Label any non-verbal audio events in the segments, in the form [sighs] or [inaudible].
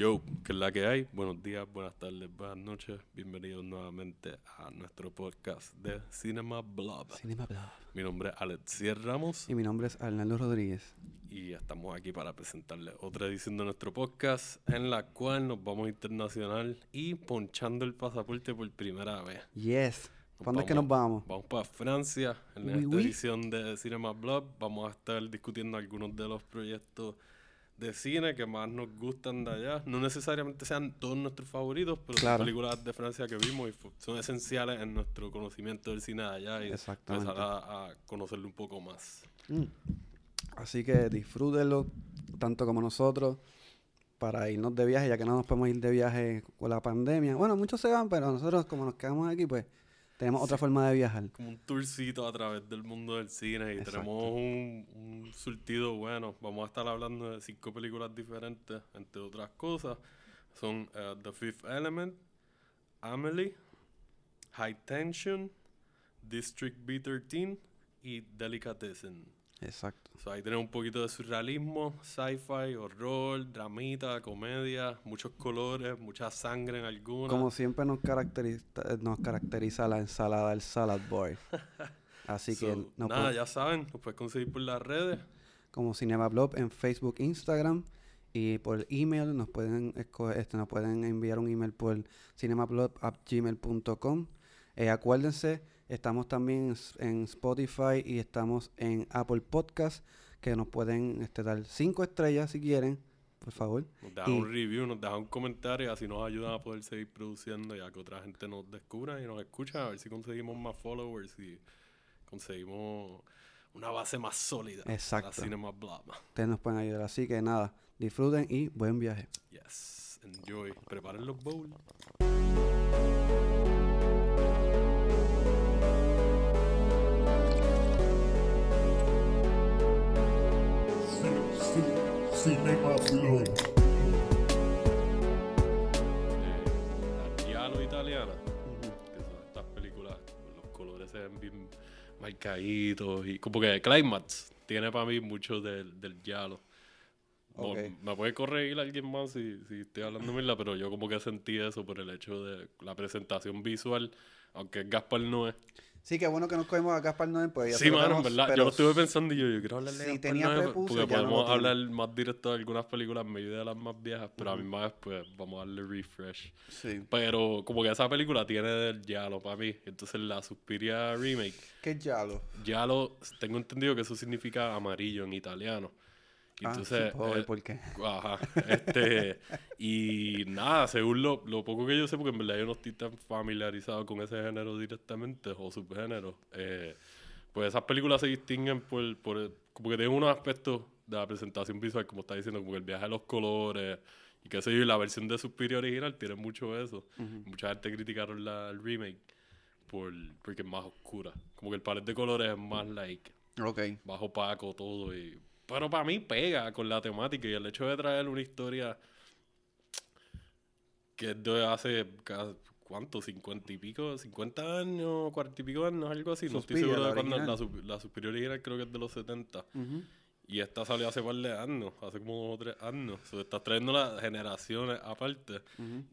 Yo, que es la que hay. Buenos días, buenas tardes, buenas noches. Bienvenidos nuevamente a nuestro podcast de Cinema Blob. Cinema Blob. Mi nombre es Alexier Ramos Y mi nombre es Arnaldo Rodríguez. y estamos aquí para presentarles otra edición de nuestro podcast en la cual nos vamos internacional y ponchando el pasaporte por primera vez. Yes. ¿Cuándo es que nos vamos? Vamos para Francia en Oui, esta oui. edición de Cinema Blob. Vamos a estar discutiendo algunos de los proyectos de cine que más nos gustan de allá. No necesariamente sean todos nuestros favoritos, pero Claro. son películas de Francia que vimos y son esenciales en nuestro conocimiento del cine de allá y empezar a, a conocerlo un poco más. Mm. Así que disfrútenlo tanto como nosotros para irnos de viaje, ya que no nos podemos ir de viaje con la pandemia. Bueno, muchos se van, pero nosotros como nos quedamos aquí, pues tenemos otra forma de viajar. Como un tourcito a través del mundo del cine y Exacto. tenemos un, un surtido bueno. Vamos a estar hablando de cinco películas diferentes, entre otras cosas. Son eh, The Fifth Element, Amelie, High Tension, District B13 y Delicatessen. Exacto. So, ahí tenemos un poquito de surrealismo, sci-fi, horror, dramita, comedia, muchos colores, mucha sangre en algunas. Como siempre nos caracteriza, nos caracteriza la ensalada, el salad boy. [laughs] Así que So, nos nada, pod- ya saben, nos puedes conseguir por las redes. como Cinema Blog en Facebook, Instagram y por email nos pueden este, nos pueden enviar un email por cinemablog@gmail.com. Eh, acuérdense, estamos también en Spotify y estamos en Apple Podcast que nos pueden este, dar cinco estrellas si quieren, por favor. Nos dejan Y- un review, nos dejan un comentario y así nos ayudan a poder seguir produciendo ya que otra gente nos descubra y nos escucha, a ver si conseguimos más followers y conseguimos una base más sólida. Exacto. La Cinema Blab. Ustedes nos pueden ayudar. Así que nada, disfruten y buen viaje. Yes, enjoy. Preparen los bowls. Cinema Blog. Giallo italiana, que son estas películas, los colores se ven bien marcaditos y como que Climax tiene para mí mucho del, del Giallo. No, Ok. Me puede corregir alguien más si, si estoy hablando mierda, pero yo como que sentí eso por el hecho de la presentación visual, aunque Gaspar no es. Sí, qué bueno que nos cogemos a Gaspar Noé, pues ya Sí, mano, en verdad. Yo lo estuve pensando y yo, yo quiero hablar de si tenía Noé, prepucio, porque no podemos hablar más directo de algunas películas, medio de las más viejas, pero a misma vez, pues, vamos a darle refresh. Sí. Pero como que esa película tiene del Yalo para mí. Entonces la Suspiria remake, ¿Qué yalo? Yalo, tengo entendido que eso significa amarillo en italiano. Ah, entonces, ver eh, por qué. [laughs] Ajá, este, y nada, según lo, lo poco que yo sé, porque en verdad yo no estoy tan familiarizado con ese género directamente, o subgénero, eh, pues esas películas se distinguen por, por, el- como que tienen unos aspectos de la presentación visual, como está diciendo, como el viaje de los colores, y qué sé yo, y la versión de Suspiria original tiene mucho eso. Mucha gente criticaron la, el remake por, porque es más oscura, como que el palet de colores es más like Ok. bajo opaco todo y pero para mí pega con la temática y el hecho de traer una historia que es de hace ¿cuánto? 50 y pico, 50 años, 40 y pico años, algo así, no estoy seguro de cuándo la, la superior original creo que es de los 70 Ujú. y esta salió hace par de años, hace como dos o tres años. So, estás trayendo las generaciones aparte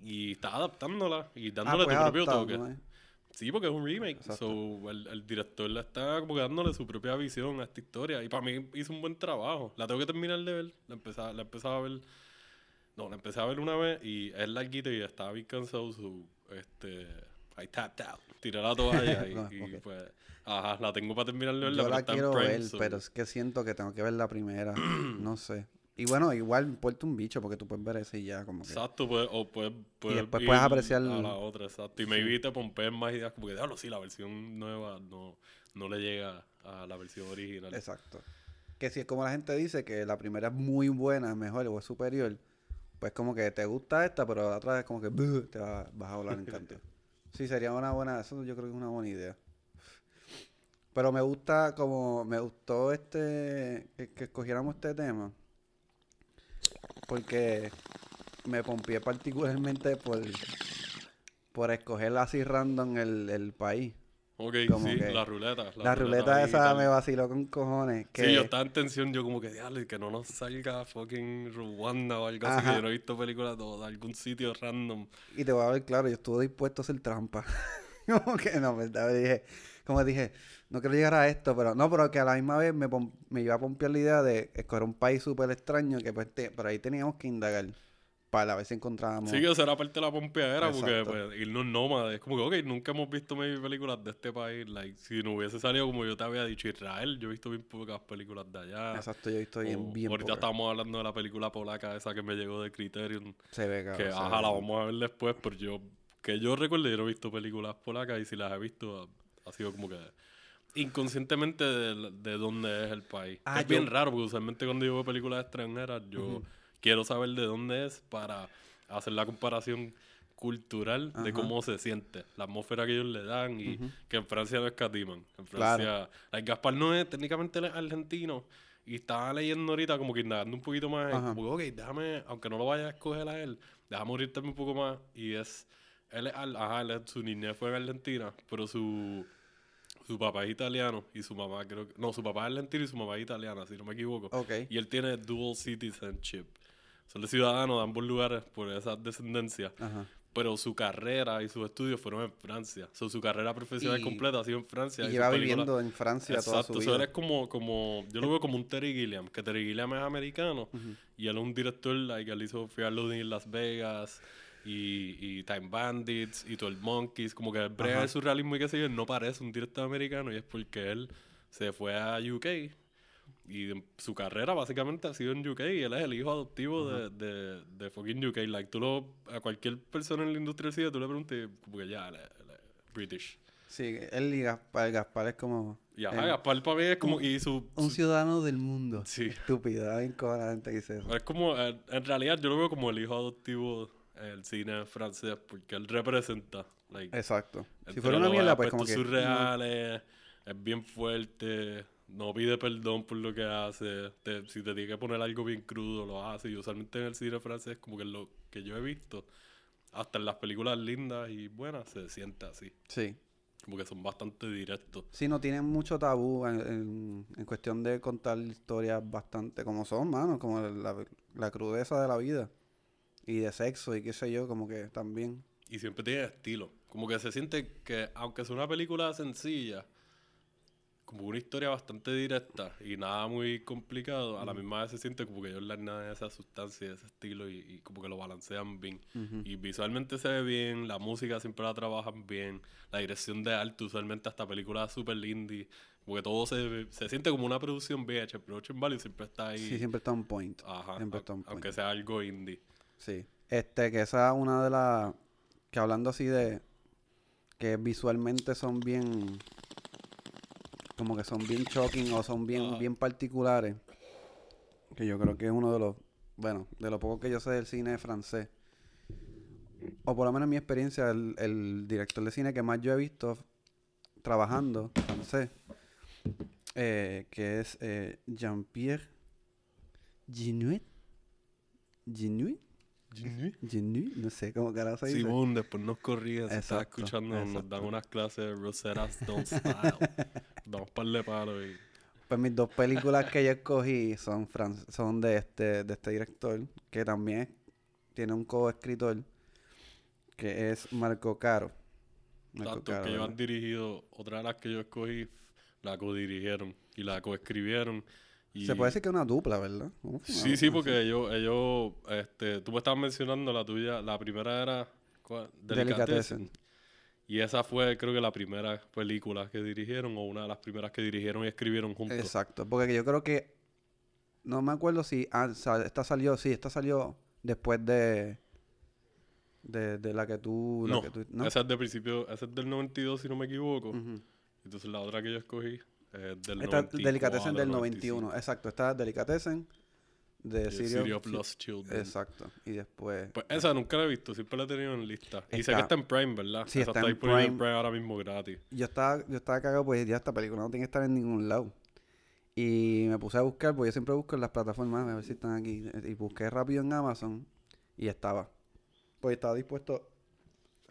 y estás adaptándola y Ah, dándole pues tu propio adaptado, toque. Sí, porque es un remake. So, el, el director le está como que dándole su propia visión a esta historia. Y para mí hizo un buen trabajo. La tengo que terminar de ver. La empecé, la empecé a ver. No, la empecé a ver una vez y es larguita y estaba bien cansado. So, este, I tapped out. Tiré la toalla y, No, [laughs] y, ok. pues. Ajá, la tengo para terminar de verla. Yo la quiero ver, so- pero es que siento que tengo que ver la primera. [clears throat] no sé. Y bueno, igual importa un bicho porque tú puedes ver ese y ya como que... Exacto, pues, o puedes, puedes después ir puedes apreciar- a la otra, exacto. Y maybe te más ideas, como que, déjalo, sí, la versión nueva no, no le llega a la versión original. Exacto. Que si es como la gente dice que la primera es muy buena, es mejor o es superior, pues como que te gusta esta, pero la otra es como que te va- vas a volar en canto. [laughs] Sí, sería una buena, eso yo creo que es una buena idea. Pero me gusta como, me gustó este, que, que escogiéramos este tema, porque me pompié particularmente por, por escoger así random el, el país. Ok, Como sí, que la ruleta. La, ruleta ahí y esa me vaciló con cojones. Que, Sí, yo estaba en tensión, yo como que, diablo, que no nos salga fucking Rwanda o algo así, que Ajá. yo no he visto películas de de algún sitio random. Y te voy a ver claro, yo estuve dispuesto a hacer trampa. [laughs] como que no, ¿verdad? Dije, como dije, no quiero llegar a esto, pero no, pero que a la misma vez me, me iba a pompear la idea de escoger un país súper extraño que pues te- por ahí teníamos que indagar para ver si encontrábamos. Sí, que será parte de la pompeadera, porque pues, irnos nómades. Es como que, ok, nunca hemos visto maybe películas de este país. Like, si no hubiese salido, como yo te había dicho, Israel, yo he visto bien pocas películas de allá. Exacto, yo estoy bien, O bien ahorita pocas. estábamos hablando de la película polaca esa que me llegó de Criterion. Se ve, cabrón. Que ajá, ve. la vamos a ver después, pero yo, que yo recuerdo, yo no he visto películas polacas y si las he visto, ha, sido como que inconscientemente de, de dónde es el país. Ah, es bien yo- raro, porque usualmente cuando yo veo películas extranjeras, yo quiero saber de dónde es para hacer la comparación cultural de cómo se siente, la atmósfera que ellos le dan y Ujú. que en Francia no escatiman. En Claro. Francia, like, Gaspar no es técnicamente argentino y estaba leyendo ahorita como que indagando un poquito más, Ajá. como ok, déjame, aunque no lo vaya a escoger a él, déjame orientarme un poco más y es, él es, ajá, él es- su niñez fue en Argentina, pero su, su papá es italiano y su mamá creo que, no, su papá es argentino y su mamá es italiana, si no me equivoco. Ok. Y él tiene dual citizenship. Son de ciudadanos de ambos lugares por esa descendencia. Ajá. Pero su carrera y sus estudios fueron en Francia. So, su carrera profesional Y- completa ha sido en Francia. Y lleva películas- viviendo en Francia toda Exacto, su eso vida. él es como, como, yo lo veo como un Terry Gilliam, que Terry Gilliam es americano y él es un director, like, él hizo Fear Loading en Las Vegas y, y Time Bandits y 12 Monkeys, como que el brega Ajá. de surrealismo y qué sé yo, no parece un director americano y es porque él se fue a UK y su carrera básicamente ha sido en UK y él es el hijo adoptivo de, de, de fucking UK, like, tú lo, a cualquier persona en la industria del cine tú le preguntas, como que ya, es British. Sí, él y Gaspar, Gaspar es como Y ajá, el- Gaspar para mí es como, y su, un su- ciudadano del mundo. Sí. Estúpido, la gente que dice eso. Es como, en, en realidad yo lo veo como el hijo adoptivo del cine francés, porque él representa. Like, Exacto. Si fuera una mierda, pues como que... surreales, es bien fuerte, no pide perdón por lo que hace. te- si te tiene que poner algo bien crudo, lo hace. Y usualmente en el cine francés, como que lo que yo he visto, hasta en las películas lindas y buenas, se siente así. Sí. Como que son bastante directos. Sí, no tienen mucho tabú en, en- en cuestión de contar historias bastante como son, mano, como la, la crudeza de la vida y de sexo y qué sé yo, como que también. Y siempre tiene estilo. Como que se siente que, aunque es una película sencilla, como una historia bastante directa y nada muy complicado, a la misma vez se siente como que ellos le añaden esa sustancia, ese estilo y, y como que lo balancean bien. Ujú. Y visualmente se ve bien, la música siempre la trabajan bien, la dirección de arte, usualmente hasta películas super indie, como que todo se, se siente como una producción VH, Production Value siempre está ahí. Sí, siempre está on point. Ajá, siempre está on point. aunque sea algo indie. Sí. Este, que esa es una de las. Que hablando así de. Que visualmente son bien. Como que son bien shocking o son bien, Ajá. bien particulares. Que yo creo que es uno de los. Bueno, de lo poco que yo sé del cine francés. O por lo menos en mi experiencia, el, el director de cine que más yo he visto trabajando francés. eh, que es eh, Jean-Pierre Genuit. Genuit. Genuit, no sé cómo carajo se dice. Simón, después nos corrige, si Exacto, escuchando, nos exacto. dan unas clases de Rosetta Stone Style. [laughs] Damos par de palos y... Pues mis dos películas que yo escogí son fran- son de este, de este director, que también tiene un coescritor, que es Marco Caro. Marco Tanto Caro, que ellos han dirigido, otra de las que yo escogí, la codirigieron y la coescribieron. Y... Se puede decir que es una dupla, ¿verdad? Uf, Sí, sí, porque ellos, ellos, este, tú me estabas mencionando la tuya, la primera era. Delicatessen. Y esa fue, creo que la primera película que dirigieron o una de las primeras que dirigieron y escribieron juntos. Exacto, porque yo creo que no me acuerdo si ah, esta salió, sí, esta salió después de de, de la que tú, la No, que tú- ¿no? esa es de principio, esa es del 92 si no me equivoco. Entonces la otra que yo escogí es del Esta 94, Delicatessen del 95. 91, exacto, esta Delicatessen de City, of- Lost Children. Exacto, y después Pues esa nunca la he visto, siempre la he tenido en lista. Y sé Está- que está en Prime, ¿verdad? Sí, esa está está, en Prime. Prime ahora mismo gratis. yo estaba, yo estaba cagado, pues ya esta película no tiene que estar en ningún lado. Y me puse a buscar, porque yo siempre busco en las plataformas, a ver si están aquí. Y busqué rápido en Amazon y estaba. Pues estaba dispuesto.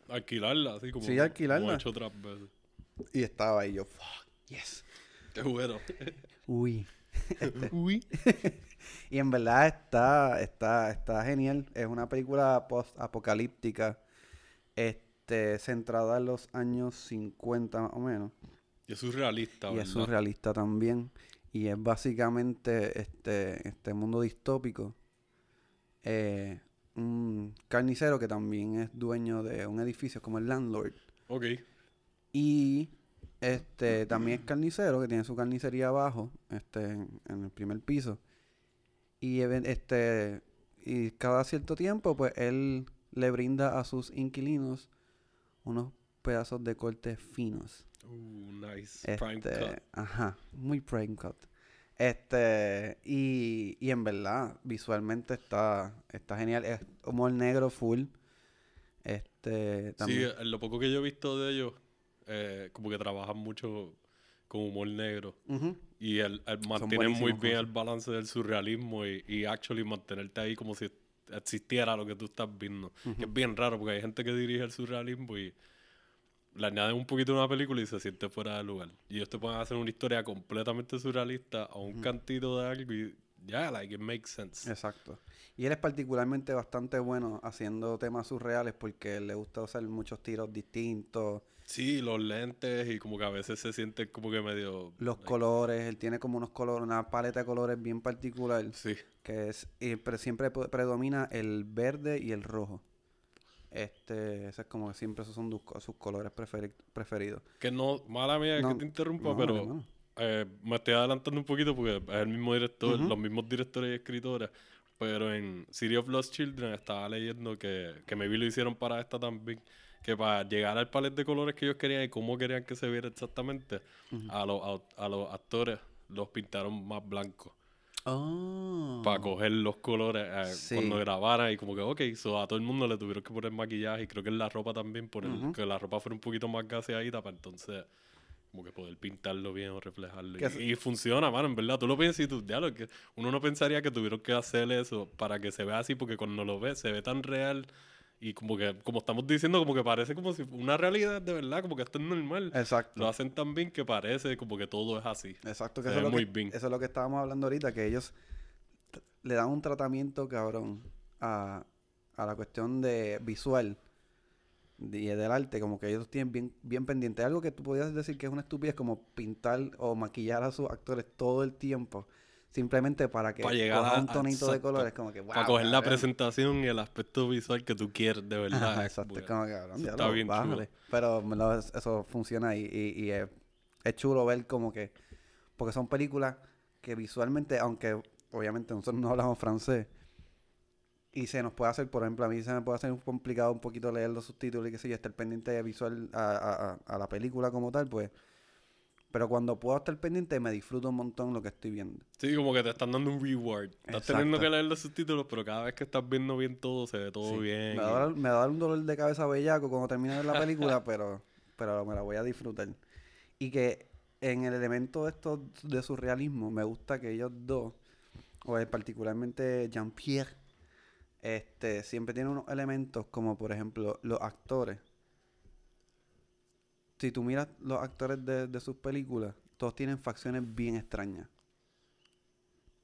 Alquilarla, así como, Sí, alquilarla. como he hecho otras veces. Y estaba ahí yo, fuck, yes. Qué bueno. Uy. [laughs] Uy. [laughs] Y en verdad está, está, está genial. Es una película post-apocalíptica, este, centrada en los años 50 más o menos. Y es surrealista, y ¿verdad? es surrealista también. Y es básicamente este, este mundo distópico. Eh, un carnicero que también es dueño de un edificio como el landlord. Ok. Y este también es carnicero, que tiene su carnicería abajo, este, en, en el primer piso. Y este y cada cierto tiempo, pues él le brinda a sus inquilinos unos pedazos de cortes finos. Uh, nice. Prime Este, cut. ajá, muy prime cut. Este, y, y en verdad, visualmente está, está genial. Es humor negro full. Este, Sí, también. en lo poco que yo he visto de ellos, eh, como que trabajan mucho con humor negro. Ujú. Y el, el mantienen muy bien con el balance del surrealismo y, y actually mantenerte ahí como si existiera lo que tú estás viendo. Que es bien raro porque hay gente que dirige el surrealismo y le añaden un poquito de una película y se siente fuera de lugar. Y ellos te pueden hacer una historia completamente surrealista a un cantito de algo y ya, like, it makes sense. Exacto. Y él es particularmente bastante bueno haciendo temas surreales porque le gusta usar muchos tiros distintos, Sí, los lentes y como que a veces se siente como que medio... los like, colores, él tiene como unos colores, una paleta de colores bien particular Sí. que es y pre- siempre pre- predomina el verde y el rojo. Este, ese es como que siempre esos son sus, co- sus colores preferi- preferidos. Que no, mala mía No, que te interrumpa, no, pero. Eh, me estoy adelantando un poquito porque es el mismo director, los mismos directores y escritores. Pero en City of Lost Children estaba leyendo que, que maybe lo hicieron para esta también. Que para llegar al palet de colores que ellos querían y cómo querían que se viera exactamente, a, los, a, a los actores los pintaron más blancos. Oh. Para coger los colores eh, Sí. cuando grabaran y como que, ok, so a todo el mundo le tuvieron que poner maquillaje y creo que en la ropa también, por el, que la ropa fuera un poquito más gaseadita para entonces como que poder pintarlo bien o reflejarlo. Y, y funciona, mano, en verdad. Tú lo piensas y tú, ya lo que uno no pensaría que tuvieron que hacer eso para que se vea así, porque cuando lo ves se ve tan real y como que, como estamos diciendo, como que parece como si una realidad de verdad, como que esto es normal. Exacto. Lo hacen tan bien que parece como que todo es así. Exacto, que Se eso es, muy que, bien. eso es lo que estábamos hablando ahorita, que ellos le dan un tratamiento cabrón a, a la cuestión de visual y del arte, como que ellos tienen bien, bien pendiente. Algo que tú podías decir que es una estupidez, como pintar o maquillar a sus actores todo el tiempo, simplemente para que Pa' llegar a- un tonito de colores, como que wow. para coger la presentación y el aspecto visual que tú quieres, de verdad. Ajá, exacto, como que, cabrón, está bien chulo. Pero eso funciona y, y, y es, es chulo ver como que... Porque son películas que visualmente, aunque obviamente nosotros no hablamos francés, y se nos puede hacer, por ejemplo, a mí se me puede hacer complicado un poquito leer los subtítulos y qué sé yo, estar pendiente de visual a, a- a- la película como tal, pues... Pero cuando puedo estar pendiente me disfruto un montón lo que estoy viendo. Sí, como que te están dando un reward. Estás teniendo que leer los subtítulos, pero cada vez que estás viendo bien todo, se ve todo Sí. bien. Me va, dar, me va a dar un dolor de cabeza bellaco cuando termine de ver la [laughs] película, pero, pero me la voy a disfrutar. Y que en el elemento esto de surrealismo, me gusta que ellos dos, o particularmente Jean-Pierre, este, siempre tienen unos elementos como, por ejemplo, los actores. Si tú miras los actores de, de sus películas, todos tienen facciones bien extrañas.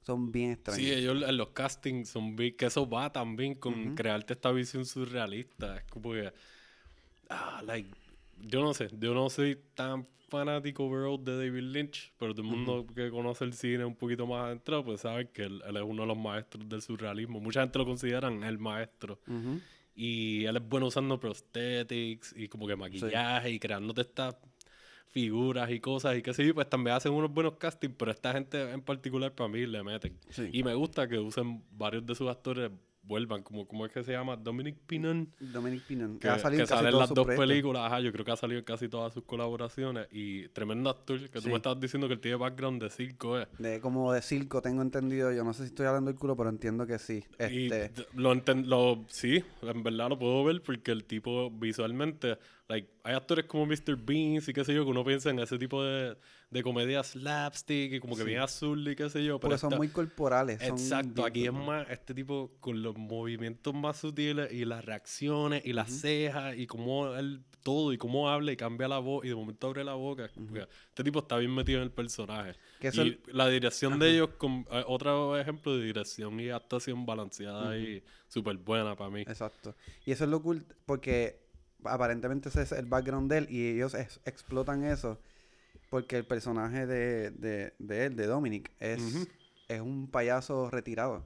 Son bien extrañas. Sí, ellos en los castings son big, que eso va también con Ujú. crearte esta visión surrealista. Es como que. Ah, like. Yo no sé, yo no soy tan fanático overall de David Lynch, pero todo el mundo que conoce el cine un poquito más adentro, pues sabe que él, él es uno de los maestros del surrealismo. Mucha gente lo consideran el maestro. Y él es bueno usando prosthetics y como que maquillaje y creándote estas figuras y cosas y que sí, pues también hacen unos buenos castings, pero esta gente en particular para mí le meten. Sí. Y me gusta que usen varios de sus actores vuelvan, como ¿cómo es que se llama? Dominic Pinon. Dominic Pinon. Que, ha salido que casi sale en las dos películas, ajá, yo creo que ha salido en casi todas sus colaboraciones y tremendo actor, que tú Sí. me estabas diciendo que él tiene background de circo, eh. De como de circo, tengo entendido. Yo no sé si estoy hablando del culo, pero entiendo que sí. Y Este, d- lo, enten- lo sí, en verdad lo puedo ver porque el tipo visualmente, like, hay actores como Mr. Beans y qué sé yo, que uno piensa en ese tipo de, de comedia slapstick y como que Sí. bien azul y qué sé yo. Pero Porque son esta- muy corporales. Exacto, aquí es más este tipo con los movimientos más sutiles y las reacciones y las cejas y cómo él todo y cómo habla y cambia la voz y de momento abre la boca. porque Este tipo está bien metido en el personaje. Que y la dirección de ellos, con, eh, otro ejemplo de dirección y actuación balanceada y súper buena para mí. Exacto. Y eso es lo cool porque aparentemente ese es el background de él y ellos ex- explotan eso porque el personaje de, de, de él, de Dominic, es, es un payaso retirado.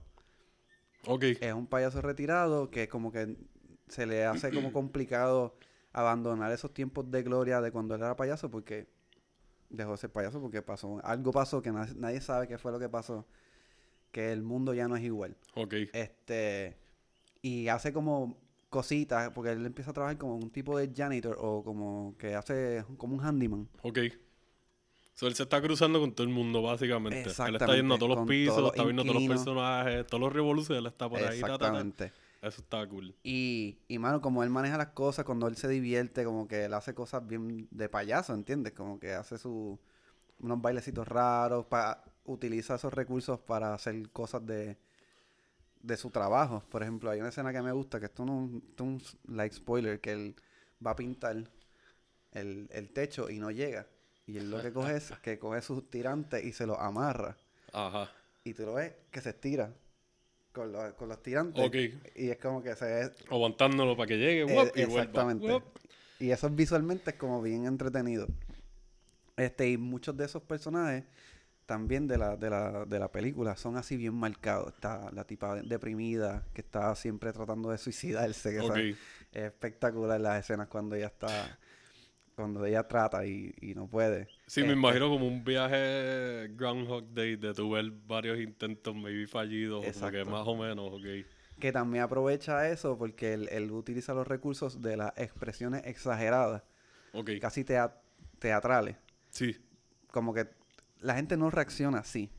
Ok, Es un payaso retirado que como que se le hace como complicado abandonar esos tiempos de gloria de cuando él era payaso porque dejó de ser payaso porque pasó algo pasó que na- nadie sabe qué fue lo que pasó que el mundo ya no es igual ok. este y hace como cositas porque él empieza a trabajar como un tipo de janitor o como que hace como un handyman Ok. So, él se está cruzando con todo el mundo, básicamente. Él está yendo a todos los pisos, los está viendo todos los personajes, todos los revoluciones, él está por ahí. ta, ta, ta. exactamente Eso está cool. Y, y mano, como él maneja las cosas, cuando él se divierte, como que él hace cosas bien de payaso, ¿entiendes? Como que hace su, unos bailecitos raros, pa, utiliza esos recursos para hacer cosas de, de su trabajo. Por ejemplo, hay una escena que me gusta, que esto no es un, like spoiler, que él va a pintar el, el techo y no llega. Y él lo que coge es que coge sus tirantes y se los amarra. Ajá. Y tú lo ves que se estira con, los- con los tirantes. Ok. Y es como que se Aguantándolo para que llegue, eh, y exactamente. Y eso visualmente es como bien entretenido. Este, y muchos de esos personajes también de la, de la, de la película son así bien marcados. Está la tipa deprimida que está siempre tratando de suicidarse. Que es espectacular las escenas cuando ella está, cuando ella trata y, y no puede. Sí, me Este, imagino como un viaje Groundhog Day de tu ver varios intentos maybe fallidos, o como que Exacto. más o menos, ok. Que también aprovecha eso porque él, él utiliza los recursos de las expresiones exageradas, casi tea- teatrales. sí, como que la gente no reacciona así.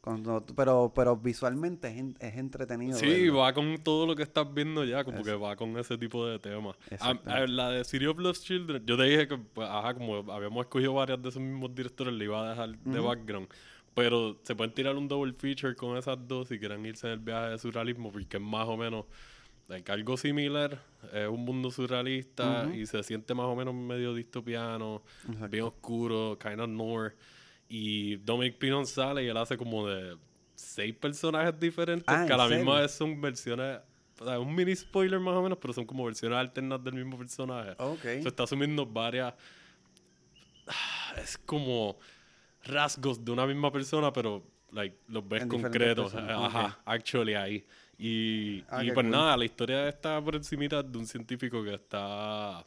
Cuando, pero, pero visualmente es, es entretenido. Sí, verlo. va con todo lo que estás viendo ya, como que va con ese tipo de temas. A- Exactamente. a- la de City of Lost Children, yo te dije que, pues, ajá, como habíamos escogido varias de esos mismos directores, le iba a dejar de background. Pero se pueden tirar un double feature con esas dos si quieren irse en el viaje de surrealismo, porque es más o menos like, algo similar, es un mundo surrealista y se siente más o menos medio distopiano, Exacto. bien oscuro, kind of noir. Y Dominic Pinon sale y él hace como de seis personajes diferentes Ah, que a ¿en la misma vez son versiones, o sea, un mini spoiler más o menos, pero son como versiones alternas del mismo personaje. Ok. Se está asumiendo varias. ah, Es como rasgos de una misma persona, pero like, los ves En concretos. personas, Ajá, actually ahí. Y, Ah, y pues cool. nada, la historia está por encimita de un científico que está.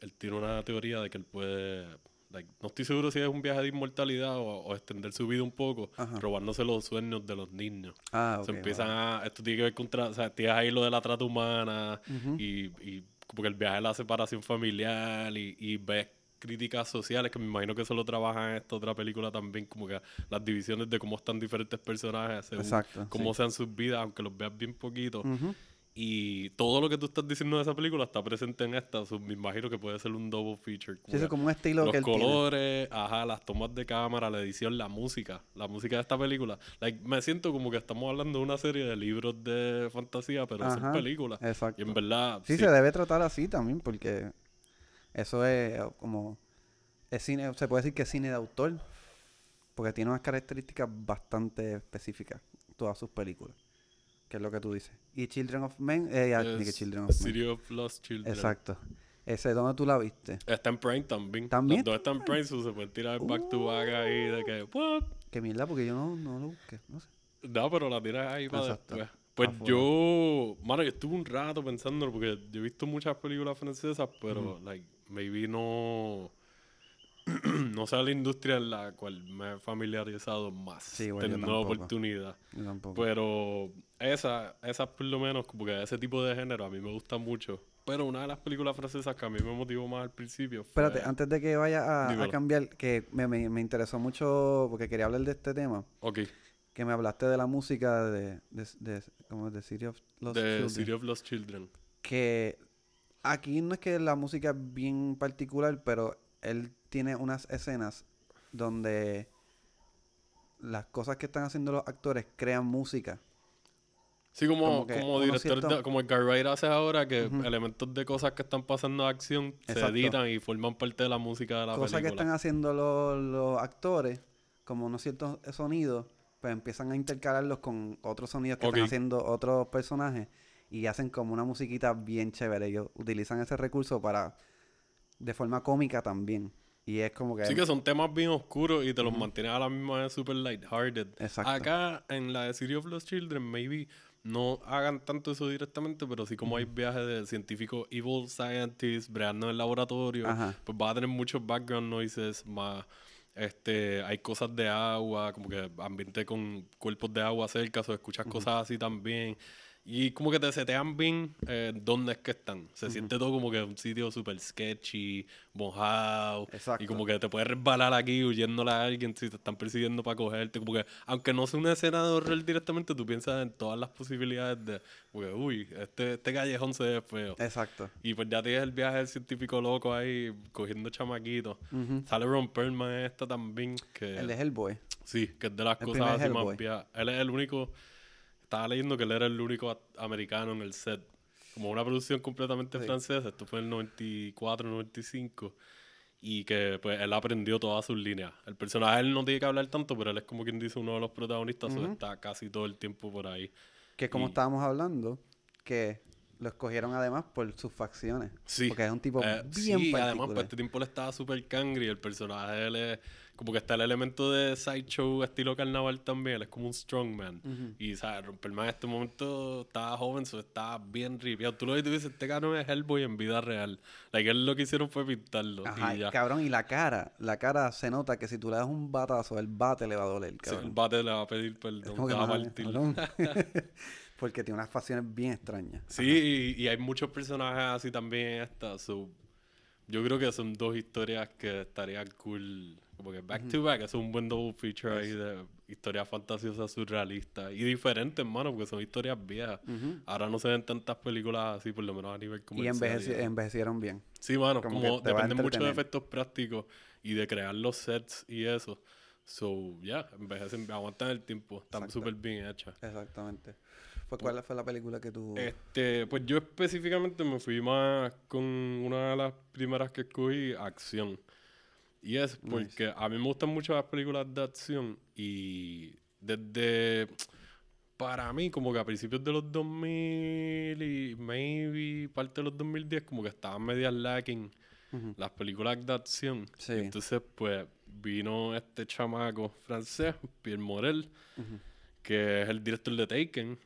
Él tiene una teoría de que él puede. Like, no estoy seguro si es un viaje de inmortalidad o, o extender su vida un poco, Ajá. robándose los sueños de los niños. Ah, Se ok, empiezan wow. a. Esto tiene que ver con. tra- O sea, tienes ahí lo de la trata humana Ujú. y, y como que el viaje de la separación familiar y, y ves críticas sociales que me imagino que eso lo trabajan en esta otra película también, como que las divisiones de cómo están diferentes personajes según Exacto, cómo sí. sean sus vidas, aunque los veas bien poquito. Ujú. Y todo lo que tú estás diciendo de esa película está presente en esta. so, me imagino que puede ser un double feature. Sí, eso es como un estilo los que él tiene. colores, ajá, las tomas de cámara, la edición, la música, la música de esta película. Like, me siento como que estamos hablando de una serie de libros de fantasía, pero son Ajá, películas. Exacto. Y en verdad, Sí, sí, se debe tratar así también, porque eso es eh, como. Es cine, se puede decir que es cine de autor, porque tiene unas características bastante específicas, todas sus películas, que es lo que tú dices. Y Children of Men, eh, ya, ni que es Children of Men. City of Lost Children. Exacto. Ese, ¿dónde tú la viste? Está en Prime también. ¿También Las dos están en Prime, so se pueden tirar back to back ahí de que, what? Qué mierda, porque yo no, no lo busqué, no sé. No, pero la tiras ahí para Exacto. después. Pues Afuera. yo, mano, yo estuve un rato pensándolo porque yo he visto muchas películas francesas, pero, like, maybe no. [clears throat] no sea la industria en la cual me he familiarizado más. Sí, bueno, teniendo oportunidad. Tampoco. Pero esa, esas por lo menos, como que ese tipo de género a mí me gusta mucho. Pero una de las películas francesas que a mí me motivó más al principio fue... Espérate, antes de que vaya a, cambiar, que me, me, me interesó mucho, porque quería hablar de este tema, Ok, que me hablaste de la música de, de, de, como de City of Lost de Children. City of Lost Children. que Aquí no es que la música es bien particular, pero él tiene unas escenas donde las cosas que están haciendo los actores crean música. Sí, como, Como que director, de- como Edgar Wright hace ahora, que elementos de cosas que están pasando de acción se editan y forman parte de la música de la cosas que película. están haciendo los, los actores, como unos ciertos sonidos, pues empiezan a intercalarlos con otros sonidos que están haciendo otros personajes y hacen como una musiquita bien chévere. Ellos utilizan ese recurso para de forma cómica también. Y es como que Sí que son temas bien oscuros y te los mantienen a la misma vez super lighthearted. Exacto. Acá en la de City of Lost Children, maybe no hagan tanto eso directamente, pero sí como hay viajes de científicos, evil scientists, breando en el laboratorio, Ajá. pues va a tener muchos background noises, más este, hay cosas de agua, como que ambiente con cuerpos de agua cerca, o escuchas cosas así también. Y como que te setean bien eh, dónde es que están. Se siente todo como que un sitio súper sketchy, mojado. Exacto. Y como que te puedes resbalar aquí huyéndole a alguien si te están persiguiendo para cogerte. Como que, aunque no sea una escena de horror directamente, tú piensas en todas las posibilidades de, uy, este, este callejón se ve feo. Exacto. Y pues ya tienes el viaje del científico loco ahí, cogiendo chamaquitos. Sale Ron Perlman esta también, que... El de Hellboy. Sí, que es de las El cosas así más. Él es el único. Estaba leyendo que él era el único americano en el set. Como una producción completamente francesa. Esto fue en el 94, 95. Y que pues él aprendió todas sus líneas. El personaje él no tiene que hablar tanto, pero él es como quien dice uno de los protagonistas. o está casi todo el tiempo por ahí. Que como Y- estábamos hablando, que lo escogieron además por sus facciones. Sí. Porque es un tipo Eh, bien sí, particular. además, pues este tiempo le estaba súper cangri. El personaje él es como que está el elemento de sideshow estilo carnaval también. Él es como un strongman. Y, ¿sabes? Romperman en este momento estaba joven, so estaba bien ripiado. Tú lo ves y tú dices, este cabrón es Hellboy en vida real. Like, él lo que hicieron fue pintarlo. Ajá, y ya. cabrón, y la cara, la cara se nota que si tú le das un batazo, el bate le va a doler, Sí, cabrón. el bate le va a pedir perdón, te va a "Madre, partir. [laughs] [laughs] cabrón". Porque tiene unas facciones bien extrañas. Sí, y, y hay muchos personajes así también en esta. so, yo creo que son dos historias que estarían cool. Como que back to back, es un buen double feature ahí de historias fantasiosas surrealistas. Y diferentes, hermano, porque son historias viejas. Ahora no se ven tantas películas así, por lo menos a nivel Y comercial. envejeci- eso. envejecieron bien. Sí, mano, como como, depende mucho de efectos prácticos y de crear los sets y eso. So, ya, envejecen, aguantan el tiempo. Están súper bien hechas. Exactamente. Pues, ¿Cuál fue la película que tú...? Este, pues yo específicamente me fui más con una de las primeras que escogí, acción. Y es porque a mí me gustan mucho las películas de acción y desde, para mí, como que a principios de los 2000 y maybe parte de los 2010, como que estaban medias lacking las películas de acción. Sí. Entonces, pues vino este chamaco francés, Pierre Morel, que es el director de Taken.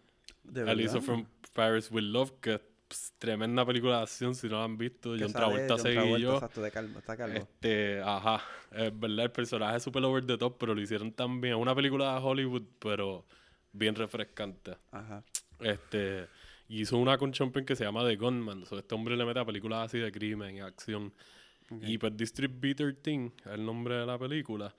¿De verdad? From Paris with Love, que es tremenda película de acción, si no la han visto. Que John Travolta seguí yo. Exacto, de calvo, está calvo. Este, ajá, es verdad, el personaje es super over the top, pero lo hicieron tan bien. Es una película de Hollywood, pero bien refrescante. Ajá. Este, y hizo una con Champion que se llama The Gunman. So, este hombre le mete a películas así de crimen y acción. Y pues District B13, el nombre de la película,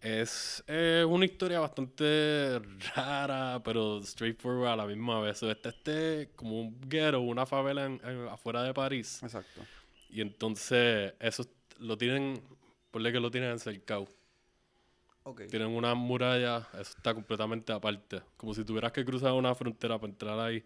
es eh, una historia bastante rara, pero straightforward a la misma vez. Este, este como un ghetto, una favela en- en- afuera de París. Exacto. Y entonces, eso lo tienen, ponle que lo tienen encercado. Ok. Tienen una muralla, eso está completamente aparte. Como si tuvieras que cruzar una frontera para entrar ahí.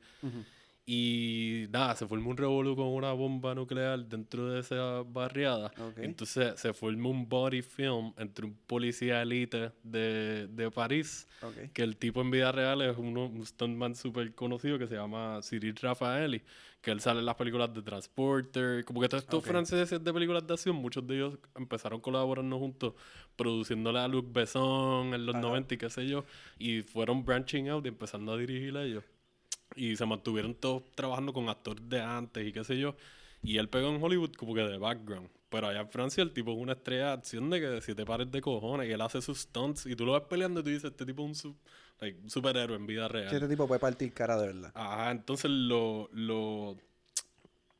Y nada, se forma un revolú con una bomba nuclear dentro de esa barriada. Ok. Entonces se forma un body film entre un policía elite de, de París, Ok. que el tipo en vida real es uno, un stuntman súper conocido que se llama Cyril Raffaelli, que él sale en las películas de Transporter, como que todos estos Ok. franceses de películas de acción, muchos de ellos empezaron colaborando juntos, produciéndole a Luc Besson en los Ajá. 90 y qué sé yo, y fueron branching out y empezando a dirigir a ellos. Y se mantuvieron todos trabajando con actores de antes y qué sé yo. Y él pegó en Hollywood como que de background. Pero allá en Francia el tipo es una estrella de acción de que si te pares de cojones y él hace sus stunts y tú lo ves peleando y tú dices, este tipo es un, su- like, superhéroe en vida real. Este tipo puede partir cara de verdad. Ajá, entonces lo, lo,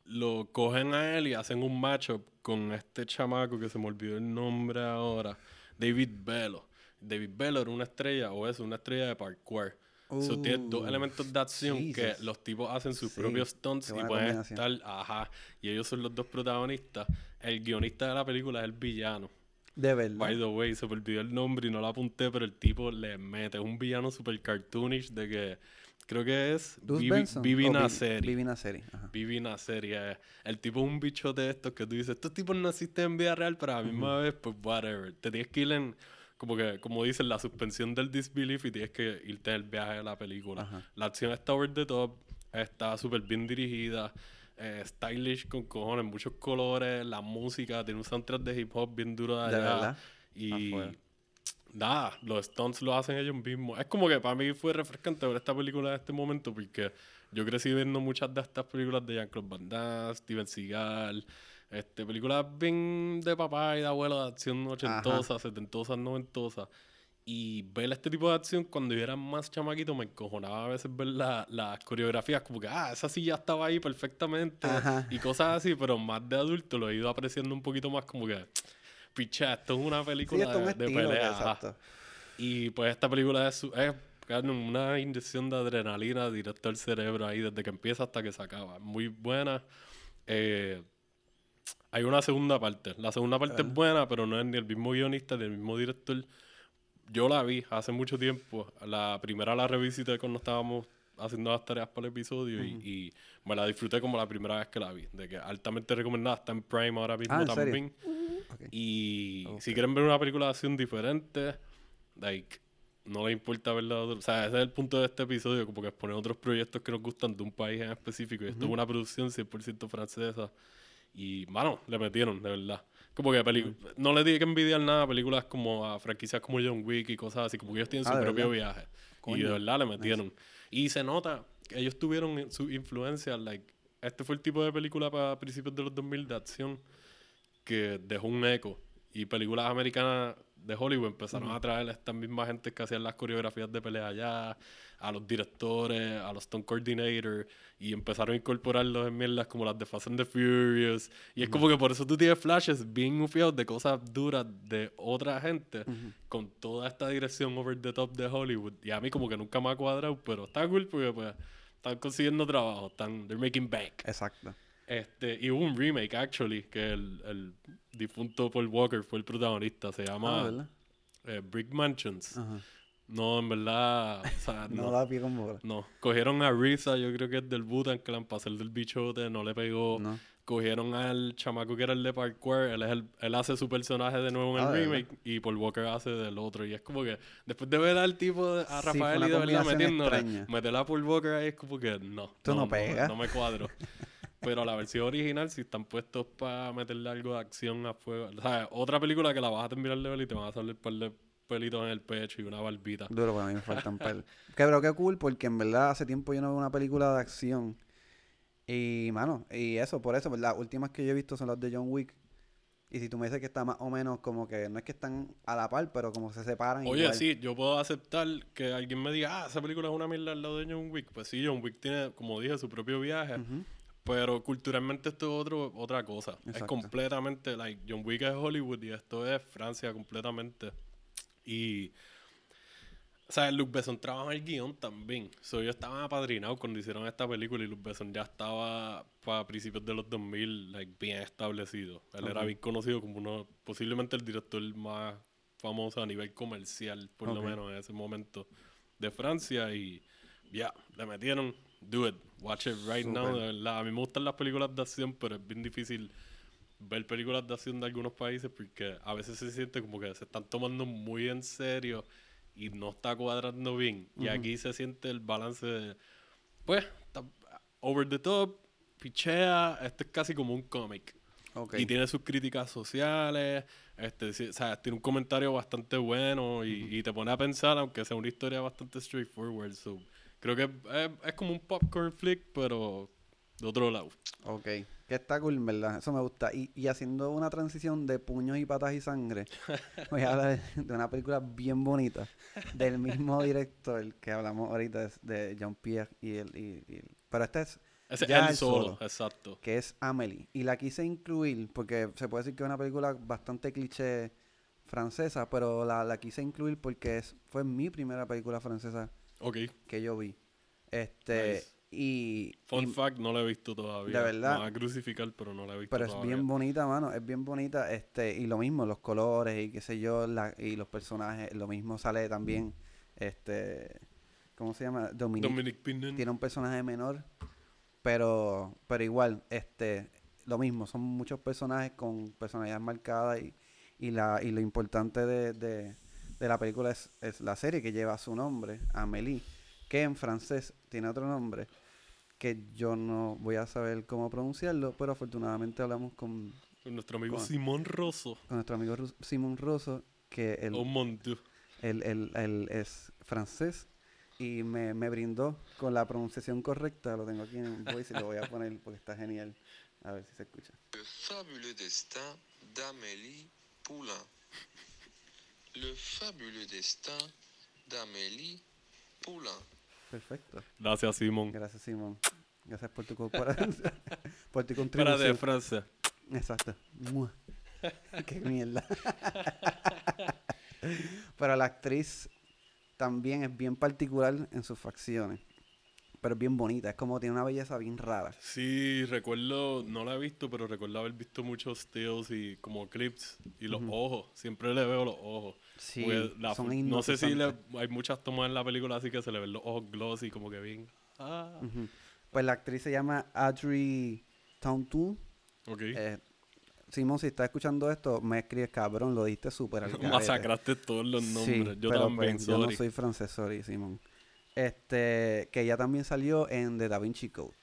lo cogen a él y hacen un matchup con este chamaco que se me olvidó el nombre ahora, David Bello. David Bello era una estrella, o es una estrella de parkour. So, tienes dos Uh, elementos de acción que Jesus. los tipos hacen sus Sí, propios stunts y pueden estar, ajá, y ellos son los dos protagonistas. El guionista de la película es el villano. De verdad. By the way, se me olvidó el nombre y no lo apunté, pero el tipo le mete. Es un villano super cartoonish de que creo que es Vivi, Benson. Vivi o Vi- Nasseri. Vivi eh. El tipo es un bicho de estos que tú dices, estos tipos no existen en vida real, pero a la misma vez, pues whatever. Te tienes que ir en, como que, como dicen, la suspensión del disbelief y tienes que irte en el viaje de la película. Ajá. La acción está over the top, está súper bien dirigida, eh, stylish con cojones, muchos colores, la música, tiene un soundtrack de hip hop bien duro de De allá. verdad. Y Afuera. nada, los stunts lo hacen ellos mismos. Es como que para mí fue refrescante ver esta película en este momento porque yo crecí viendo muchas de estas películas de Jean-Claude Van Damme, Steven Seagal, este, películas bien de papá y de abuelo de acción ochentosa, setentosa, noventosa. Y ver este tipo de acción cuando yo era más chamaquito me encojonaba a veces ver la- las coreografías como que, ah, esa sí ya estaba ahí perfectamente Ajá. y cosas así, pero más de adulto lo he ido apreciando un poquito más como que, picha, esto es una Sí, película esto es un de, de estilo. que- pelea. ajá". exacto. Y pues esta película es, es una inyección de adrenalina directo al cerebro ahí desde que empieza hasta que se acaba. Muy buena. Eh, hay una segunda parte. La segunda parte es buena, pero no es ni el mismo guionista ni el mismo director. Yo la vi hace mucho tiempo. La primera la revisité cuando estábamos haciendo las tareas para el episodio y, y me la disfruté como la primera vez que la vi. De que altamente recomendada. Está en Prime ahora mismo Ah, ¿en serio? también. Ok. Y Ok. si quieren ver una película de acción diferente, like, no les importa verla. de otro- O sea, ese es el punto de este episodio, como que exponer otros proyectos que nos gustan de un país en específico. Y esto es una producción 100% francesa. Y, mano, le metieron, de verdad. Como que peli- no le dije que envidiar nada a películas como a franquicias como John Wick y cosas así, como que ellos tienen Ah, su ¿de propio verdad? viaje. Y Coño, de verdad le metieron. Y se nota que ellos tuvieron su influencia, like, este fue el tipo de película para principios de los 2000 de acción que dejó un eco. Y películas americanas de Hollywood empezaron a traer a estas mismas gente que hacían las coreografías de pelea allá, a los directores, a los stunt coordinators, y empezaron a incorporarlos en mierdas como las de Fast and the Furious. Y es como que por eso tú tienes flashes bien ufiados de cosas duras de otra gente, con toda esta dirección over the top de Hollywood. Y a mí como que nunca me ha cuadrado, pero está cool porque pues están consiguiendo trabajo, están, they're making bank. Exacto. Este, y hubo un remake, actually, que el, el difunto Paul Walker fue el protagonista. Se Ah, llama ¿verdad? eh, Brick Mansions. Ajá. No, en verdad, o sea, [laughs] No, no. da pie con bola. No, cogieron a Risa, yo creo que es del Butan Clan, para hacer del bichote, no le pegó. No. Cogieron al chamaco que era el de Parkour, él, es el- él hace su personaje de nuevo en Ah, el ¿de remake y Paul Walker hace del otro. Y es como que, después de ver al tipo, de- a Sí, Rafael una y de combinación metiéndole, extraña. meter a Paul Walker ahí es como que no. Esto no me- pega. No, me cuadro. [laughs] Pero la versión original, si están puestos para meterle algo de acción a fuego. O sea, otra película que la vas a terminar de ver y te van a salir un par de pelitos en el pecho y una barbita. Duro, para mí me faltan pelos. [laughs] Que pero qué cool, porque en verdad hace tiempo yo no veo una película de acción. Y, mano, y eso, por eso, pues, las últimas que yo he visto son las de John Wick. Y si tú me dices que está más o menos como que, no es que están a la par, pero como se separan. Oye, igual. sí, yo puedo aceptar que alguien me diga, ah, esa película es una mierda al lado de John Wick. Pues sí, John Wick tiene, como dije, su propio viaje. Ujú. Pero culturalmente esto es otro, otra cosa. Es Exacto. completamente, like, John Wick es Hollywood y esto es Francia completamente. Y, o sea, Luc Besson trabaja en el guion también. So, ellos estaban apadrinados cuando hicieron esta película y Luc Besson ya estaba para principios de los 2000, like, bien establecido. Él era Ok. bien conocido como uno, posiblemente el director más famoso a nivel comercial, por lo Ok. menos en ese momento, de Francia. Y ya, le metieron, do it, watch it right now. Súper. De verdad, a mí me gustan las películas de acción, pero es bien difícil ver películas de acción de algunos países porque a veces se siente como que se están tomando muy en serio y no está cuadrando bien. Y aquí se siente el balance de, pues, over the top, pichea, esto es casi como un cómic. Ok. Y tiene sus críticas sociales, este, o sea, tiene un comentario bastante bueno y, y te pone a pensar, aunque sea una historia bastante straightforward. So, creo que es, es como un popcorn flick, pero de otro lado. Ok. Que está cool, ¿verdad? Eso me gusta. Y, y haciendo una transición de puños y patas y sangre, [laughs] voy a hablar de una película bien bonita del mismo director que hablamos ahorita es de Jean Pierre y el, y- y el- pero este es Ya es él él solo, solo. exacto. que es Amelie y la quise incluir porque se puede decir que es una película bastante cliché francesa, pero la, la quise incluir porque es, fue mi primera película francesa Ok. que yo vi. Este, Nice. y, Fun y- fact, no la he visto todavía. De verdad. Me van a crucificar, pero no la he visto pero es todavía. bien bonita, mano, es bien bonita, este, y lo mismo, los colores y qué sé yo, la, y los personajes, lo mismo sale también, este, ¿cómo se llama? Dominique, Dominic Pinnen. tiene un personaje menor, pero, pero igual, este, lo mismo, son muchos personajes con personalidades marcadas y, y la, y lo importante de, de, de la película es, es la serie que lleva su nombre, Amélie, que en francés tiene otro nombre que yo no voy a saber cómo pronunciarlo, pero afortunadamente hablamos con, Con nuestro amigo Con- Simón Rosso. con nuestro amigo Ru- Simon Rosso, que él, Oh mon dieu. él, él- él es francés y me, me brindó con la pronunciación correcta. Lo tengo aquí en voice y lo voy a poner porque está genial. A ver si se escucha. Le fabuleux destin d'Amélie Poulain. Le fabuleux destin d'Amélie Poulain. Perfecto. Gracias, Simón. Gracias, Simón. Gracias por tu, co- por, [laughs] tu Para contribución. de Francia. Exacto. Mua. [laughs] Qué mierda. [laughs] Pero la actriz también es bien particular en sus facciones. Pero es bien bonita. Es como tiene una belleza bien rara. Sí, recuerdo, no la he visto, pero recuerdo haber visto muchos stills y como clips y los ojos. Siempre le veo los ojos. Sí, la son no sé si le- hay muchas tomas en la película así que se le ven los ojos glossy, como que bien. Ah. Pues la actriz se llama Audrey Tautou. Ok. Eh, Simón, si estás escuchando esto, me escribes cabrón, lo diste súper al. [laughs] Masacraste todos los Sí, nombres. yo pero también, pues, yo no soy francés, sorry, Simón. Este, que ella también salió en The Da Vinci Code.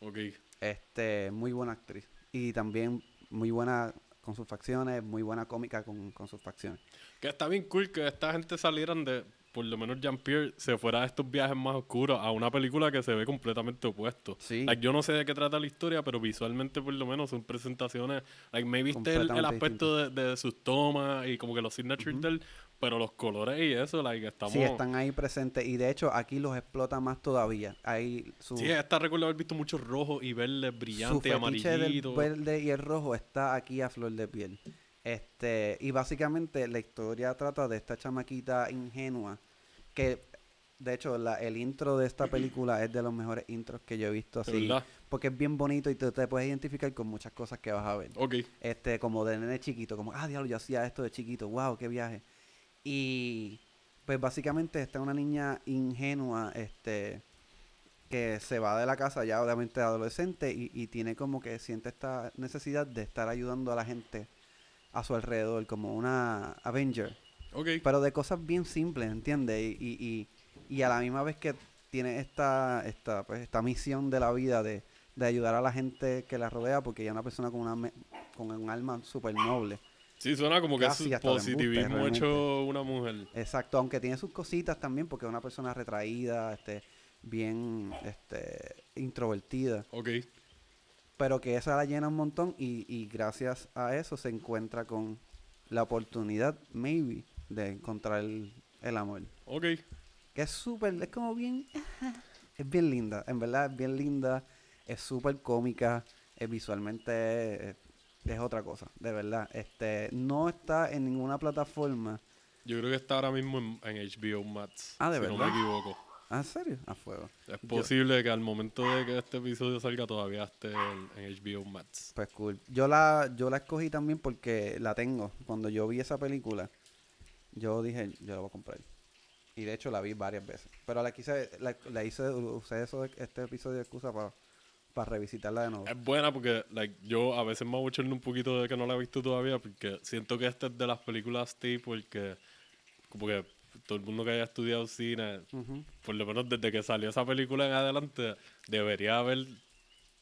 Ok. Este, muy buena actriz. Y también muy buena con sus facciones, muy buena cómica con, con sus facciones. Que está bien cool que esta gente salieran de, por lo menos Jean-Pierre, se fuera a estos viajes más oscuros a una película que se ve completamente opuesto. Sí. Like, yo no sé de qué trata la historia, pero visualmente por lo menos son presentaciones. Like, me viste el, el aspecto de, de sus tomas y como que los signatures del, pero los colores y eso, like, estamos... Sí, están ahí presentes. Y de hecho, aquí los explota más todavía. Ahí su, Sí, esta recuerdo haber visto muchos rojos y verdes su brillantes amarillitos. verde y el rojo está aquí a flor de piel. Este, y básicamente la historia trata de esta chamaquita ingenua que de hecho la- el intro de esta película es de los mejores intros que yo he visto ¿De así verdad? porque es bien bonito y tú te puedes identificar con muchas cosas que vas a ver. Ok. Este, como de nene chiquito, como, ah, diablo, yo hacía esto de chiquito, wow, qué viaje. Y pues básicamente esta es una niña ingenua, este, que se va de la casa ya obviamente adolescente y, y tiene como que siente esta necesidad de estar ayudando a la gente a su alrededor, como una Avenger. Pero de cosas bien simples, ¿entiendes? Y, y, y, y a la misma vez que tiene esta, esta, pues, esta misión de la vida de, de ayudar a la gente que la rodea, porque ella es una persona con, una, con un alma súper noble. Sí, suena como que es Casi de embuste, positivismo hecho una mujer. Exacto, aunque tiene sus cositas también, porque es una persona retraída, este, bien este, introvertida, Ok. pero que esa la llena un montón y, y gracias a eso se encuentra con la oportunidad, maybe, de encontrar el, el amor. Ok. Que es súper, es como bien, [laughs] es bien linda, en verdad es bien linda, es súper cómica, es visualmente es, es otra cosa, de verdad. Este, no está en ninguna plataforma. Yo creo que está ahora mismo en, en HBO Max. Ah, ¿de si no verdad? me equivoco. ¿Ah, ¿En serio? A fuego. Es Yo- posible que al momento de que este episodio salga todavía esté en, en HBO Max. Pues cool. Yo la, yo la escogí también porque la tengo. Cuando yo vi esa película, yo dije, yo la voy a comprar. Y de hecho la vi varias veces. Pero la quise, la, la hice, usé eso, de- este episodio de excusa para revisitarla de nuevo. Es buena porque like, yo a veces me echando un poquito de que no la he visto todavía porque siento que esta es de las películas staple que como que todo el mundo que haya estudiado cine, Ujú. por lo menos desde que salió esa película en adelante, debería haber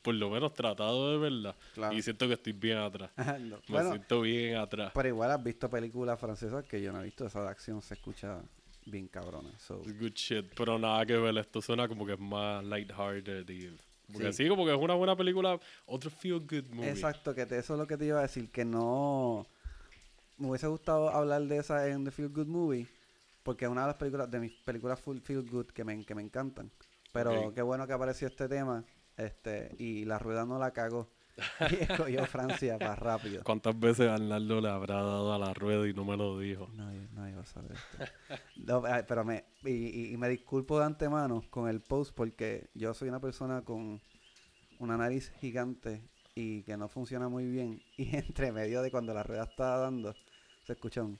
por lo menos tratado de verla. Claro. Y siento que estoy bien atrás. [laughs] No, Me bueno, siento bien atrás. pero igual has visto películas francesas que yo no he visto. Esa de acción se escucha bien cabrona. So, Good shit, pero nada que ver, esto suena como que es más lighthearted y... Porque Sí. sí, como que es una buena película, otro feel good movie. Exacto, que te- eso es lo que te iba a decir, que no... Me hubiese gustado hablar de esa en The Feel Good Movie, porque es una de las películas, de mis películas full Feel Good que me, que me encantan. Pero qué bueno que apareció este tema, este y la rueda no la cago. [laughs] y escogió Francia para rápido. ¿Cuántas veces Arnaldo le habrá dado a la rueda y no me lo dijo? Nadie, nadie va a saber esto. No, pero me, y, y- y me disculpo de antemano con el post porque yo soy una persona con una nariz gigante y que no funciona muy bien. Y [laughs] entre medio de cuando la rueda estaba dando, se escuchó un...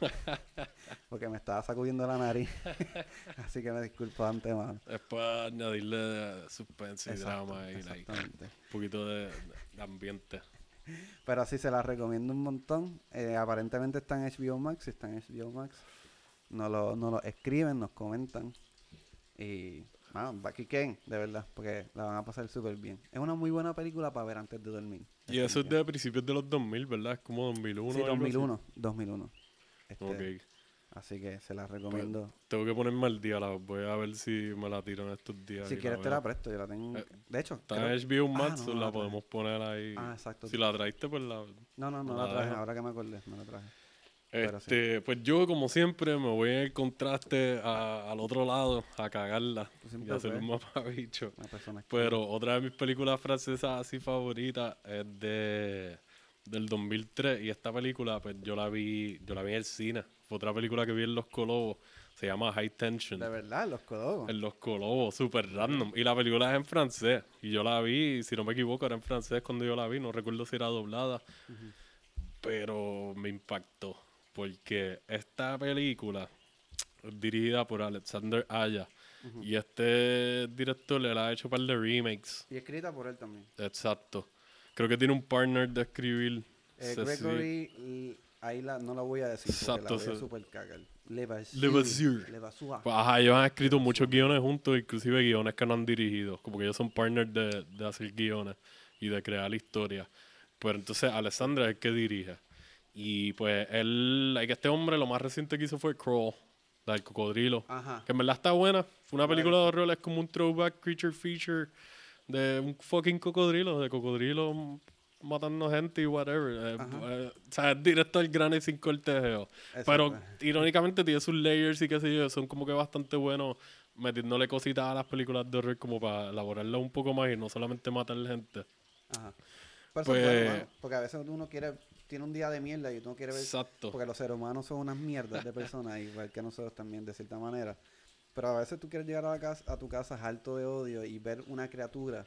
[laughs] porque me estaba sacudiendo la nariz. [laughs] Así que me disculpo de antemano. Es para añadirle suspense y Exacto, drama y like, un poquito de, de ambiente. Pero así se la recomiendo un montón. Eh, aparentemente está en HBO Max. Si está en HBO Max, nos lo, nos lo escriben, nos comentan. Y, bueno, Bucky Kane, de verdad, porque la van a pasar súper bien. Es una muy buena película para ver antes de dormir. Y eso es de principios de los 2000, ¿verdad? Es como 2001. Sí, algo así. 2001. 2001. Este. Así que se la Pues, recomiendo. tengo que ponerme al día. La, voy a ver si me la tiro en estos días. si quieres te la presto, yo la tengo. Eh, de hecho, Está creo- en HBO Ah, Max, no, so no la podemos poner ahí. Ah, exacto. Si la traiste, pues la... No, no, no la traje. Ahora que me acordé, no la traje. Pero sí. Este, Pues yo, como siempre, me voy en el contraste a- al otro lado a cagarla y a hacer un persona que- Pero otra de mis películas francesas así favoritas es de del 2003 y esta película pues yo la vi yo la vi en el cine. Fue otra película que vi en Los Colobos, se llama High Tension. De verdad, los codogos. En Los Colobos, súper random. Y la película es en francés. Y yo la vi, si no me equivoco, era en francés cuando yo la vi. No recuerdo si era doblada. Pero me impactó. Porque esta película es dirigida por Alexander Aya. Y este director le ha hecho un par de remakes. Y escrita por él también. Exacto. Creo que tiene un partner de escribir. Eh, Gregory, ahí la, no la voy a decir Exacto, la voy a super cagar. Levasseur. Levasseur. Pues, ajá, ellos han escrito muchos guiones juntos, inclusive guiones que no han dirigido, como que ellos son partners de, de hacer guiones y de crear historias. Pero entonces Alessandra es el que dirige. Y pues él, este hombre lo más reciente que hizo fue Crawl, la del cocodrilo. Ajá. Que en verdad está buena. Fue una película de horror, es como un throwback creature feature de un fucking cocodrilo, de cocodrilo matando gente y whatever. Eh, eh, o sea, es directo al grano y sin cortejeo. Pero irónicamente tiene sus layers y qué sé yo, son como que bastante buenos metiéndole cositas a las películas de horror como para elaborarlas un poco más y no solamente matar gente. Ajá. Pero Pues- bueno, porque a veces uno quiere, tiene un día de mierda y uno quiere ver, Exacto. porque los seres humanos son unas mierdas de [laughs] personas, igual que nosotros también, de cierta manera. Pero a veces tú quieres llegar a, la casa, a tu casa harto de odio y ver una criatura.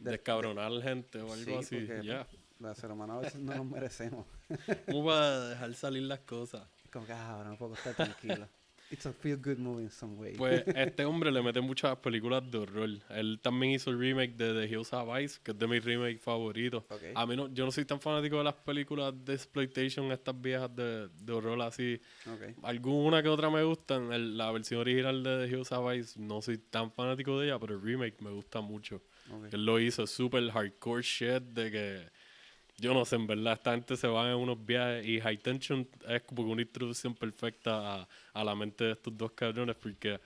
de- Descabronar gente o algo Sí, así. Ya. Los seres humanos a veces no nos merecemos. [laughs] ¿Cómo para dejar salir las cosas? Como que, ah, ahora no puedo estar tranquilo. [laughs] It's a feel good movie in some way. Pues [laughs] este hombre le mete muchas películas de horror. Él también hizo el remake de The Hills Have Eyes, que es de mis remakes favoritos. Ok. A mí no, yo no soy tan fanático de las películas de exploitation, estas viejas de, de horror así. Ok. Alguna que otra me gustan. El- la versión original de The Hills Have Eyes no soy tan fanático de ella, pero el remake me gusta mucho. ok. Él lo hizo súper hardcore shit de que yo no sé, en verdad, esta gente se va en unos viajes y High Tension es como una introducción perfecta a, a la mente de estos dos cabrones porque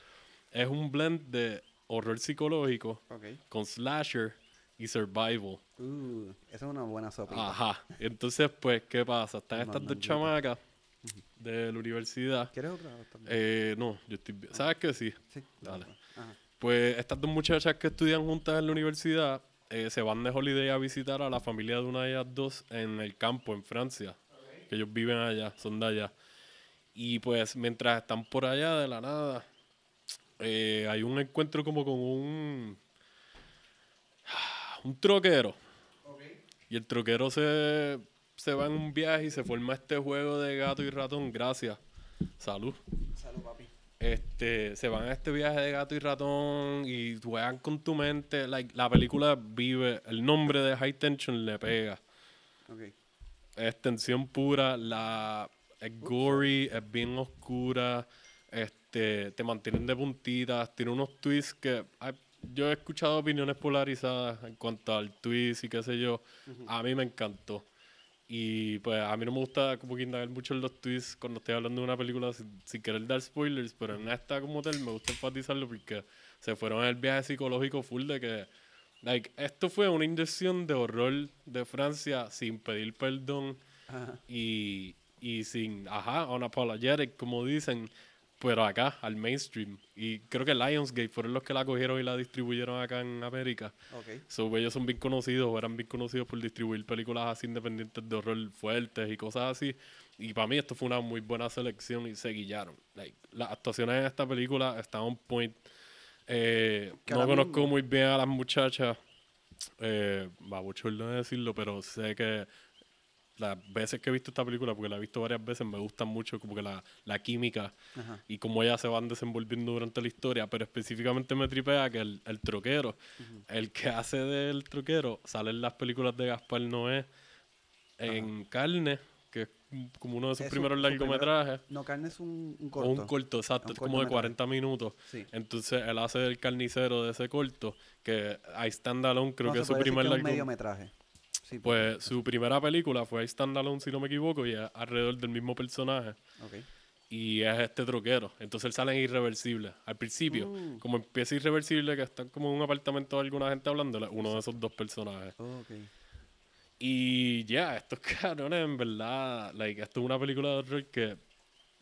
es un blend de horror psicológico con slasher y survival. Uh, esa es una buena sopita. Ajá. Entonces, pues, ¿qué pasa? Están estas dos chamacas de la universidad. ¿Quieres otra? también? Eh, no, yo estoy bien. ¿Sabes que sí? sí. dale. Ajá. Pues estas dos muchachas que estudian juntas en la universidad eh, se van de holiday a visitar a la familia de una de ellas dos en el campo, en Francia. Que ellos viven allá, son de allá. Y pues mientras están por allá de la nada, eh, hay un encuentro como con un, [sighs] un troquero. Y el troquero se, se va en un viaje y se forma este juego de gato y ratón. Gracias. Salud Salud. Este, se van a este viaje de gato y ratón y juegan con tu mente. Like, la película vive, el nombre de High Tension le pega. Ok. Es tensión pura, la, es gory, es bien oscura, este, te mantienen de puntitas, tiene unos twists que yo he escuchado opiniones polarizadas en cuanto al twist y qué sé yo. A mí me encantó. Y pues a mí no me gusta como que indagar mucho en los twists cuando estoy hablando de una película sin, sin querer dar spoilers, pero en esta como tal me gusta enfatizarlo porque se fueron el viaje psicológico full de que like, esto fue una inyección de horror de Francia sin pedir perdón Ajá. y, y sin, ajá, unapologetic, como dicen, pero acá, al mainstream. Y creo que Lionsgate fueron los que la cogieron y la distribuyeron acá en América. Ok. So, ellos son bien conocidos, o eran bien conocidos por distribuir películas así independientes de horror fuertes y cosas así. Y para mí esto fue una muy buena selección y se guillaron. Like, las actuaciones en esta película están on point. Eh, no conozco mismo- muy bien a las muchachas. Eh, babuchol no decirlo, pero sé que las veces que he visto esta película, porque la he visto varias veces, me gustan mucho como que la, la química Ajá. y cómo ellas se van desenvolviendo durante la historia, pero específicamente me tripea que el, el troquero, el que hace del troquero, sale en las películas de Gaspar Noé en carne, que es como uno de sus Es primeros largometrajes. primero- No, carne es un, un O corto. un corto, exacto, es como de cortometraje. 40 minutos. Sí. Entonces él hace el carnicero de ese corto, que I Stand Alone creo No, que es su primer que Sí, Pues su primera película fue Stand Alone, si no me equivoco, y es alrededor del mismo personaje. y es este troquero. Entonces él sale en Irreversible. Al principio, Mm. como empieza Irreversible, que están como en un apartamento de alguna gente hablando, uno de esos dos personajes. Ok. Y ya, estos [laughs] cabrones, en verdad, like, esto es una película de horror que,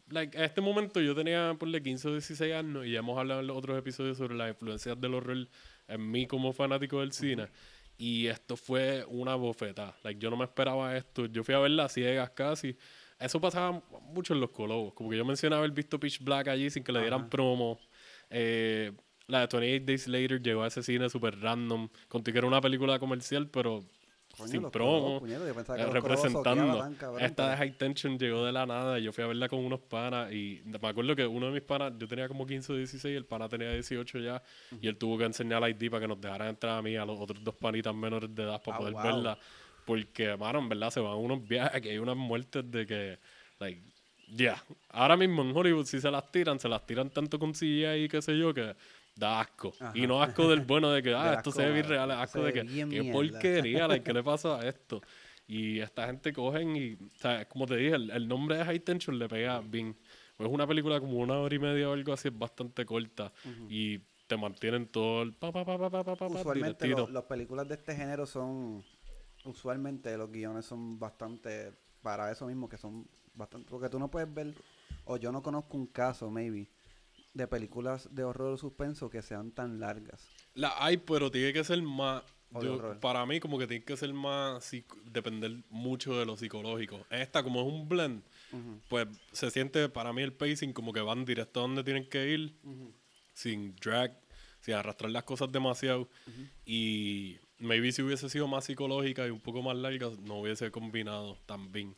like, a este momento yo tenía, por 15 o 16 años y ya hemos hablado en los otros episodios sobre las influencias del horror en mí como fanático del cine. Y esto fue una bofetada. Like, yo no me esperaba esto. Yo fui a verla ciegas casi. Eso pasaba mucho en los colobos. Como que yo mencionaba haber visto Pitch Black allí sin que le dieran Ajá. promo. Eh, la de 28 Days Later llegó a ese cine súper random. Conté que era una película comercial, pero Coño, sin promo. Representando. soqueaban tan cabrón, Esta de High Tension llegó de la nada. y Yo fui a verla con unos panas y me acuerdo que uno de mis panas, yo tenía como 15 o 16, el pana tenía 18 ya y él tuvo que enseñar la ID para que nos dejaran entrar a mí a los otros dos panitas menores de edad para Ah, poder wow. verla. Porque, mano, en verdad se van unos viajes que hay unas muertes de que, like, ya. Ahora mismo en Hollywood si se las tiran, se las tiran tanto con CGI y qué sé yo que da asco. Y no asco del bueno de que, [laughs] ah, esto se ve bien real, asco de que, qué mierda. porquería, like, ¿qué le [laughs] pasa a esto? Y esta gente cogen y, o sea, como te dije, el, nombre de High Tension le pega bien. Es una película como una hora y media o algo así, es bastante corta. Y te mantienen todo el pa, pa, pa, pa, pa, pa, Usualmente las películas de este género son, usualmente los guiones son bastante, para eso mismo, que son bastante, porque tú no puedes ver, o yo no conozco un caso, maybe, de películas de horror o suspenso que sean tan largas. La hay, pero tiene que ser más. Yo- para mí, como que tiene que ser más. depender mucho de lo psicológico. Esta, como es un blend, pues se siente para mí el pacing como que van directo a donde tienen que ir, sin drag, sin arrastrar las cosas demasiado. Y maybe si hubiese sido más psicológica y un poco más larga, no hubiese combinado tan bien.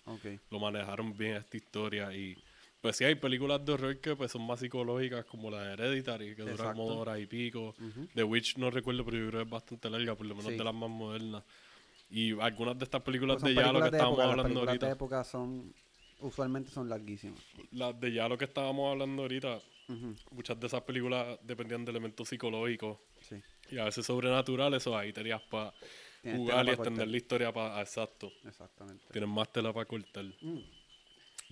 Lo manejaron bien esta historia y. Pues sí, hay películas de horror que pues, son más psicológicas, como la de Hereditary, que dura como dos horas y pico. The Witch no recuerdo, pero yo creo que es bastante larga, por lo menos Sí. de las más modernas. Y algunas de estas películas Pues de ya lo que de estábamos época, las hablando películas de ahorita. época son, usualmente son larguísimas. Las de ya lo que estábamos hablando ahorita, muchas de esas películas dependían de elementos psicológicos Sí. y a veces sobrenaturales, o ahí tenías para jugar y extender cortar. la historia para. Exacto. Exactamente. Tienes más tela para cortar.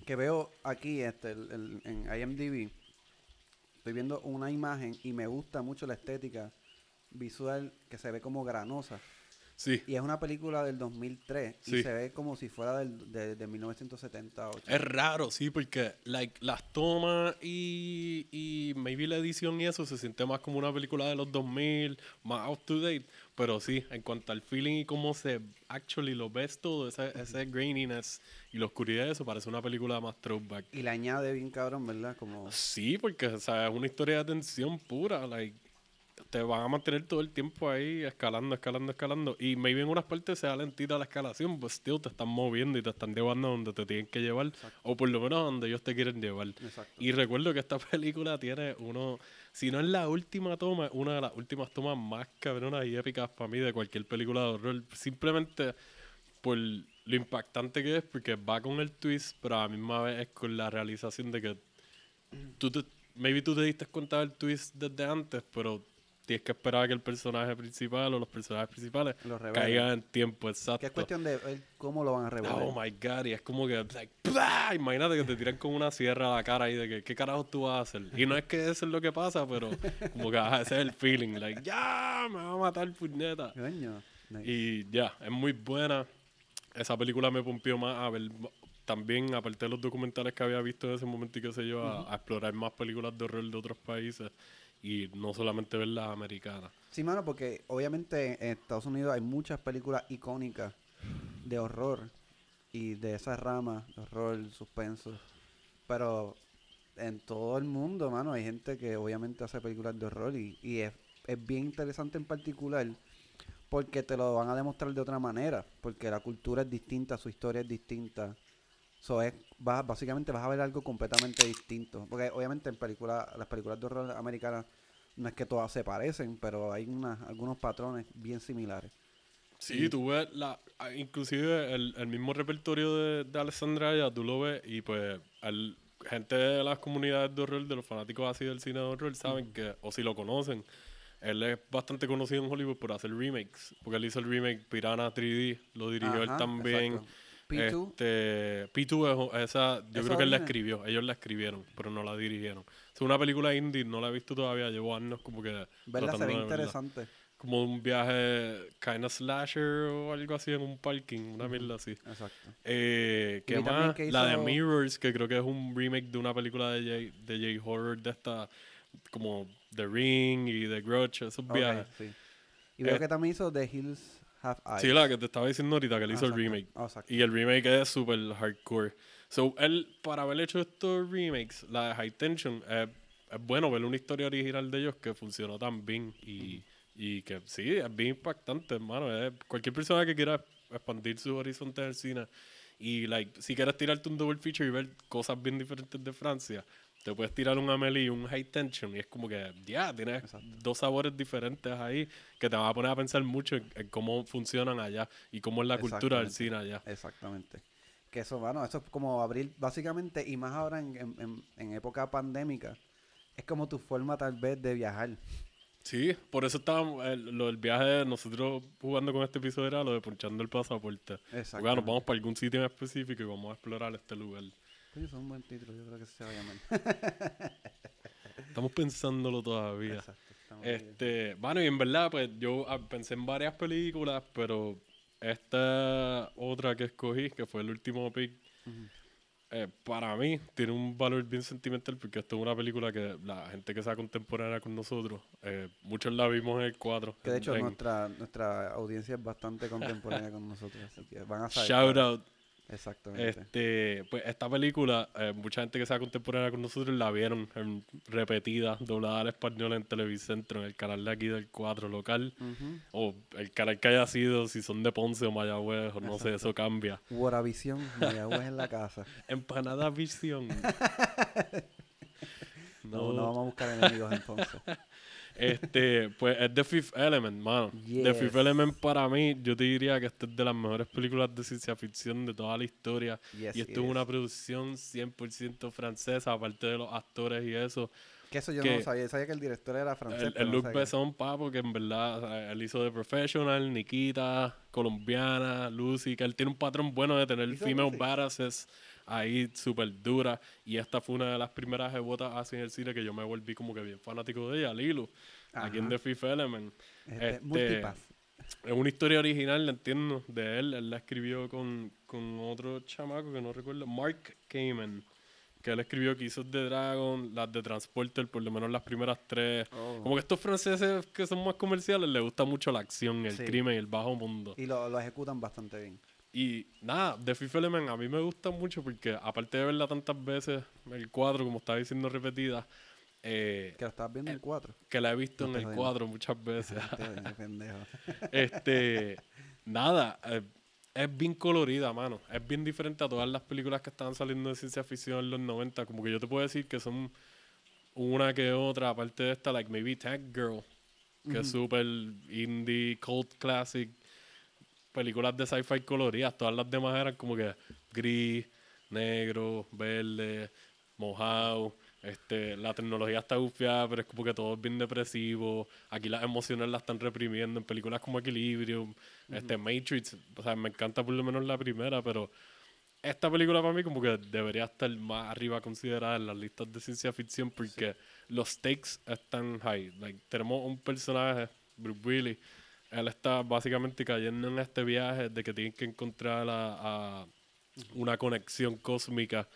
Que veo aquí este, el- el- en IMDb, estoy viendo una imagen y me gusta mucho la estética visual que se ve como granosa. Sí. Y es una película del 2003 Sí. y se ve como si fuera del, de, de 1978. Es raro, sí, porque like, las tomas y, y maybe la edición y eso se siente más como una película de los 2000, más up to date. Pero sí, en cuanto al feeling y cómo se actually lo ves todo, ese, ese graininess y la oscuridad, eso parece una película más throwback. Y le añade bien cabrón, ¿verdad? Como... Sí, porque o sea, es una historia de tensión pura. Like, te van a mantener todo el tiempo ahí escalando, escalando, escalando. Y maybe en unas partes sea lentita la escalación, pues still te están moviendo y te están llevando a donde te tienen que llevar. O por lo menos a donde ellos te quieren llevar. Exacto. Y recuerdo que esta [laughs] película tiene uno, si no es la última toma, una de las últimas tomas más cabronas y épicas para mí de cualquier película de horror. Simplemente por lo impactante que es, porque va con el twist, pero a la misma vez es con la realización de que tú maybe tú te diste cuenta del twist desde antes, pero tienes que esperar a que el personaje principal o los personajes principales Lo revelen. caigan en tiempo exacto. Que es cuestión de cómo lo van a revelar. Oh my god, y es como que, like, imagínate que te tiran con una sierra a la cara y de que, ¿qué carajo tú vas a hacer? Y no es que eso es lo que pasa, pero [laughs] como que ajá, ese es el feeling, like, ya, me va a matar, puñeta. Coño. Nice. Y ya, es muy buena. Esa película me pompió más a ver también, aparte de los documentales que había visto en ese momento y qué sé yo, a, a explorar más películas de horror de otros países y no solamente ver las americanas. Sí, mano, porque obviamente en Estados Unidos hay muchas películas icónicas de horror y de esa rama, de horror, suspenso. Pero en todo el mundo, mano, hay gente que obviamente hace películas de horror y, y es, es bien interesante en particular porque te lo van a demostrar de otra manera, porque la cultura es distinta, su historia es distinta. So es, vas, básicamente vas a ver algo completamente distinto. Porque obviamente en películas, las películas de horror americanas no es que todas se parecen, pero hay unas, algunos patrones bien similares. Sí, tú ves, la, a- inclusive el, el mismo repertorio de, de Alessandra Aya, tú lo ves y pues el, gente de las comunidades de horror, de los fanáticos así del cine de horror, saben que, o si lo conocen, él es bastante conocido en Hollywood por hacer remakes, porque él hizo el remake Piranha 3D, lo dirigió él también. exacto. P2, Este, P2 es esa, yo ¿Esa creo que él la escribió, ellos la escribieron, pero no la dirigieron. Es una película indie, no la he visto todavía, llevo años como que verla se tratando ve de verla interesante. como un viaje kind of slasher o algo así en un parking, una mierda así. Exacto. Eh, ¿Qué más? que La de Mirrors, que creo que es un remake de una película de J, de J horror de esta, como The Ring y The Grudge, esos Ok, viajes. sí. Y veo Eh, que también hizo The Hills Have Eyes. Sí, la que te estaba diciendo ahorita, que Ah, hizo el exacto. remake. Ah, exacto. Y el remake es súper hardcore. So, él, para haber hecho estos remakes, la de High Tension, eh, es bueno ver una historia original de ellos que funcionó tan bien. Y, y que sí, es bien impactante, hermano. Es- cualquier persona que quiera expandir su horizonte en el cine y, like, si quieres tirarte un double feature y ver cosas bien diferentes de Francia, te puedes tirar un Amelie y un High Tension. Y es como que, ya, tienes Exacto. dos sabores diferentes ahí que te van a poner a pensar mucho en, en cómo funcionan allá y cómo es la cultura del cine allá. Exactamente. Que eso, bueno, eso es como abrir, básicamente, y más ahora en, en- en- época pandémica, es como tu forma tal vez de viajar. Sí, por eso estábamos, el, lo del viaje de nosotros jugando con este episodio era lo de ponchando el pasaporte. Exacto. Bueno, nos vamos para algún sitio en específico y vamos a explorar este lugar. Coño, es un buen título, yo creo que se va a llamar. [laughs] Estamos pensándolo todavía. Exacto. bien. Este, bueno, y en verdad, pues yo ah, pensé en varias películas, pero esta otra que escogí, que fue el último pick, eh, para mí tiene un valor bien sentimental porque esto es una película que la gente que sea contemporánea con nosotros, eh, muchos la vimos en el 4. Que de hecho en- nuestra, nuestra audiencia es bastante contemporánea con nosotros, así que van a saber. Shout out. Exactamente. Este, pues esta película, eh, mucha gente que sea contemporánea con nosotros la vieron en- repetida, doblada al español en Televicentro, en el canal de aquí del 4 local, o el canal que haya sido, si son de Ponce o Mayagüez, o no sé, eso cambia. Guaravisión, Mayagüez en la casa. [laughs] Empanada Visión. [laughs] No, no vamos a buscar enemigos entonces. [laughs] Este, pues es The Fifth Element, mano. The Fifth Yes. Element para mí, yo te diría que esta es de las mejores películas de ciencia ficción de toda la historia. Yes, y esto es una producción 100% francesa, aparte de los actores y eso. Que eso yo que- no sabía. Sabía que el director era francés. El, el no Luc sabía que- Besson, papo, que en verdad, él hizo The Professional, Nikita, Colombiana, Lucy, que él tiene un patrón bueno de tener female Lucy. badasses ahí súper dura. Y esta fue una de las primeras rebotas así en el cine que yo me volví como que bien fanático de ella, Lilu, aquí en Ajá. The Fifth Element. Este, este. Es una historia original, la entiendo, de él. Él la escribió con, con otro chamaco que no recuerdo, Mark Kamen. Que él escribió Kisses de Dragon, las de Transporter, por lo menos las primeras tres. Oh. Como que estos franceses que son más comerciales les gusta mucho la acción, el Sí. crimen, el bajo mundo. Y lo, lo ejecutan bastante bien. Y nada, The Fifth Element a mí me gusta mucho porque aparte de verla tantas veces, el cuadro, como estaba diciendo repetida, eh, Que lo estabas viendo en el 4. que la he visto No en el jodiendo. cuadro muchas veces. [laughs] [laughs] Este, nada, eh, es bien colorida, mano. Es bien diferente a todas las películas que estaban saliendo de ciencia ficción en los 90. Como que yo te puedo decir que son una que otra, aparte de esta, like maybe Tag Girl, que es súper indie, cult classic, películas de sci-fi coloridas. Todas las demás eran como que gris, negro, verde, mojado. Este, la tecnología está bufiada, pero es como que todo es bien depresivo. Aquí las emociones las están reprimiendo en películas como Equilibrium, este, Matrix. O sea, me encanta por lo menos la primera, pero esta película para mí como que debería estar más arriba considerada en las listas de ciencia ficción porque los stakes están high. Like, tenemos un personaje, Bruce Willis, él está básicamente cayendo en este viaje de que tienen que encontrar a, a, una conexión cósmica,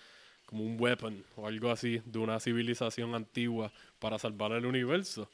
como un weapon o algo así, de una civilización antigua para salvar el universo.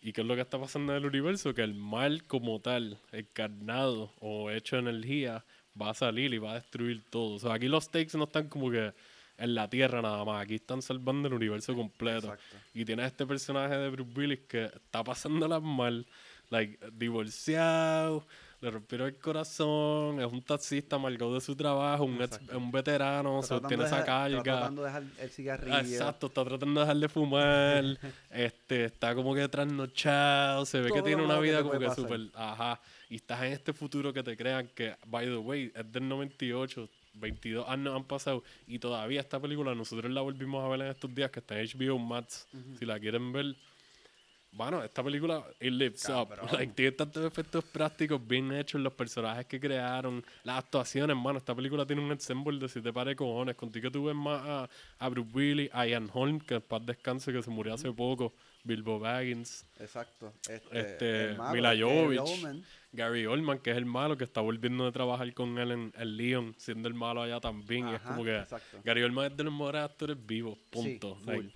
¿Y qué es lo que está pasando en el universo? Que el mal como tal, encarnado o hecho energía, va a salir y va a destruir todo. O sea, aquí los stakes no están como que en la Tierra nada más. Aquí están salvando el universo completo. Exacto. Y tiene este personaje de Bruce Willis que está pasándola mal. Like, divorciado, le rompieron el corazón, es un taxista amargado de su trabajo, un, ex- un veterano, Está tratando tiene esa dejar- está carga. tratando de dejar el cigarrillo. Ah, Exacto, está tratando de dejar de fumar, [laughs] este, está como que trasnochado, se ve que tiene una que vida como que súper, ajá, y estás en este futuro que te crean que, by the way, es del 98, 22 años han pasado y todavía esta película nosotros la volvimos a ver en estos días que está en HBO Max, si la quieren ver. Bueno, esta película, it lives up. Cabrón. [laughs] Like, tiene tantos efectos prácticos bien hechos, los personajes que crearon, las actuaciones, mano. Esta película tiene un ensemble de siete pares de cojones. Contigo tú ves más a, a Bruce Willis, a Ian Holm, que paz descanse, que se murió hace poco, Bilbo Baggins, Exacto. Este, este, el malo, Mila Jovovich, Oldman. Gary Oldman, que es el malo, que está volviendo de trabajar con él en, en Leon, siendo el malo allá también. y es como que exacto. Gary Oldman es de los mejores actores vivos, punto. Like,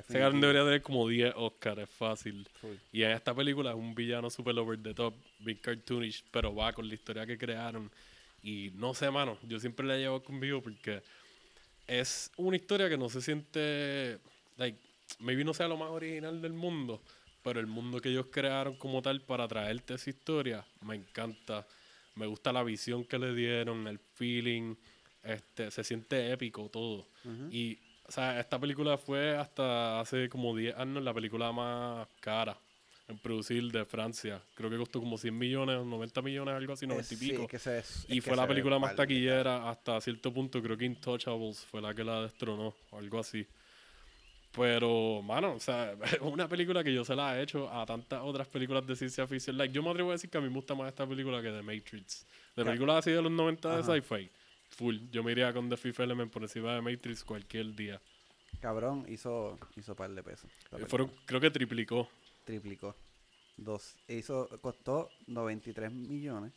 ese cabrón debería tener como 10 Oscars, es fácil. full. Y en esta película es un villano super over the top, bien cartoonish, pero va con la historia que crearon. Y no sé, mano, yo siempre la llevo conmigo porque es una historia que no se siente, like, maybe no sea lo más original del mundo, pero el mundo que ellos crearon como tal para traerte esa historia, me encanta. Me gusta la visión que le dieron, el feeling, este, se siente épico todo. Y, o sea, esta película fue hasta hace como 10 años la película más cara en producir de Francia. Creo que costó como 100 millones, 90 millones, algo así, 90 y sí, pico. es que se- es y fue la película más taquillera hasta cierto punto. Creo que Intouchables fue la que la destronó, algo así. Pero, mano, o sea, [laughs] es una película que yo se la he hecho a tantas otras películas de ciencia ficción. Like, yo me atrevo a decir que a mí me gusta más esta película que The Matrix. De películas así de los 90 de sci-fi, full. Yo me iría con The Fifth Element por encima de Matrix cualquier día. Cabrón, hizo, hizo par de pesos. Eh. Fueron, creo que triplicó. Triplicó. Dos. Hizo, costó 93 millones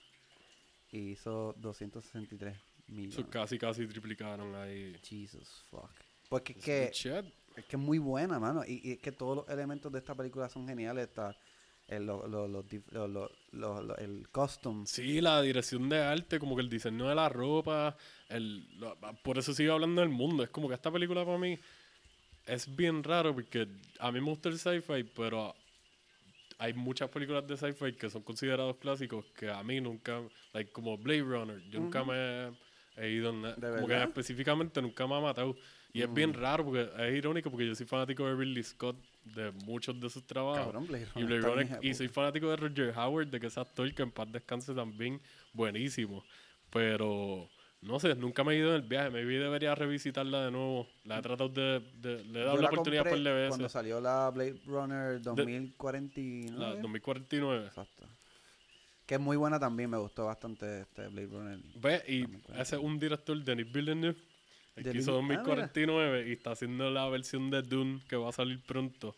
y hizo 263 millones. So, casi, casi triplicaron ahí. Jesus fuck. Porque es que, es que es muy buena, mano. Y, y es que todos los elementos de esta película son geniales. Está el, lo- el costume. Sí, la dirección de arte, como que el diseño de la ropa, el, por eso sigo hablando del mundo. Es como que esta película para mí es bien raro porque a mí me gusta el sci-fi, pero hay muchas películas de sci-fi que son considerados clásicos que a mí nunca, like, como Blade Runner, yo nunca me he ido en, como que específicamente nunca me ha matado. Y es bien raro porque es irónico porque yo soy fanático de Ridley Scott de muchos de sus trabajos. Cabrón, Blade Y, Blade Runner- y soy fanático de Roger Howard, de que ese actor que en paz descanse también, buenísimo. Pero, no sé, nunca me he ido en el viaje. Me debería revisitarla de nuevo. La he tratado de... de- le he dado Yo la la oportunidad por compré de Cuando veces. salió la Blade Runner 2049. La 2049. Exacto. Que es muy buena también, me gustó bastante este Blade Runner. Ve, y ese es un director, Denis Villeneuve, el que Denis- hizo ah, mira. 2049 y está haciendo la versión de Dune que va a salir pronto.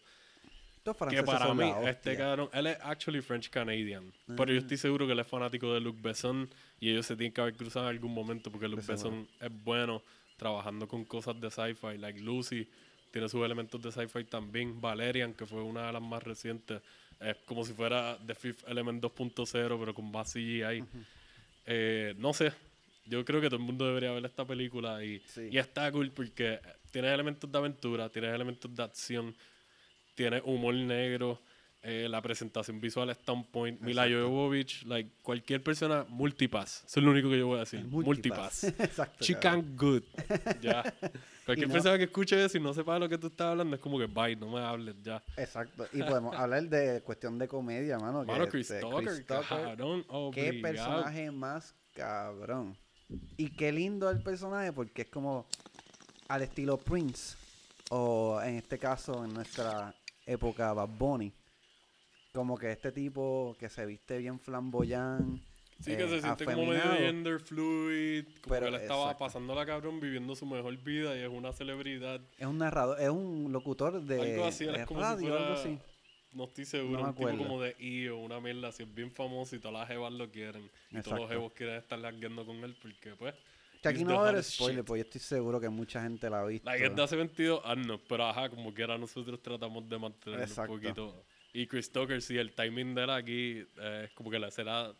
Que para mí, este cabrón, él es actually French Canadian. Pero yo estoy seguro que él es fanático de Luc Besson y ellos se tienen que haber cruzado en algún momento porque Luc seguro. Besson es bueno trabajando con cosas de sci-fi. Like Lucy tiene sus elementos de sci-fi también. Valerian, que fue una de las más recientes, es como si fuera The Fifth Element 2.0, pero con más CGI. Eh, no sé. Yo creo que todo el mundo debería ver esta película y, Sí. y está cool porque tiene elementos de aventura, tiene elementos de acción, tiene humor negro, eh, la presentación visual está on point. Mila Jovovich, like, cualquier persona, multipass. Eso es lo único que yo voy a decir. Multipass. [laughs] Exacto. She cabrón. can good. [laughs] ya. Cualquier no- persona que escuche eso y no sepa de lo que tú estás hablando es como que bye, no me hables ya. Exacto. Y podemos hablar de cuestión de comedia, mano. que Mano, Chris este, Tucker, Chris Tucker, cabrón, Qué personaje más cabrón. Y qué lindo el personaje porque es como al estilo Prince. O en este caso, en nuestra época, Bad Bunny. Como que este tipo que se viste bien flamboyant. Sí, que eh, se siente como medio afeminado. gender fluid, como Pero, que él estaba pasando la cabrón viviendo su mejor vida y es una celebridad. Es un narrador, es un locutor de, algo así, radio, si fuera, algo así. No estoy seguro, No un tipo como de I o una mierda así, es bien famoso y todas las jevas lo quieren. Y todos los jevos quieren estar largueando con él porque pues Que aquí no va a haber spoiler, pues yo estoy seguro que mucha gente la ha visto. Like, es de hace 22 años, pero ajá, como que ahora nosotros tratamos de mantener un poquito. Y Chris Tucker, sí, el timing de él aquí eh, es como que la escena.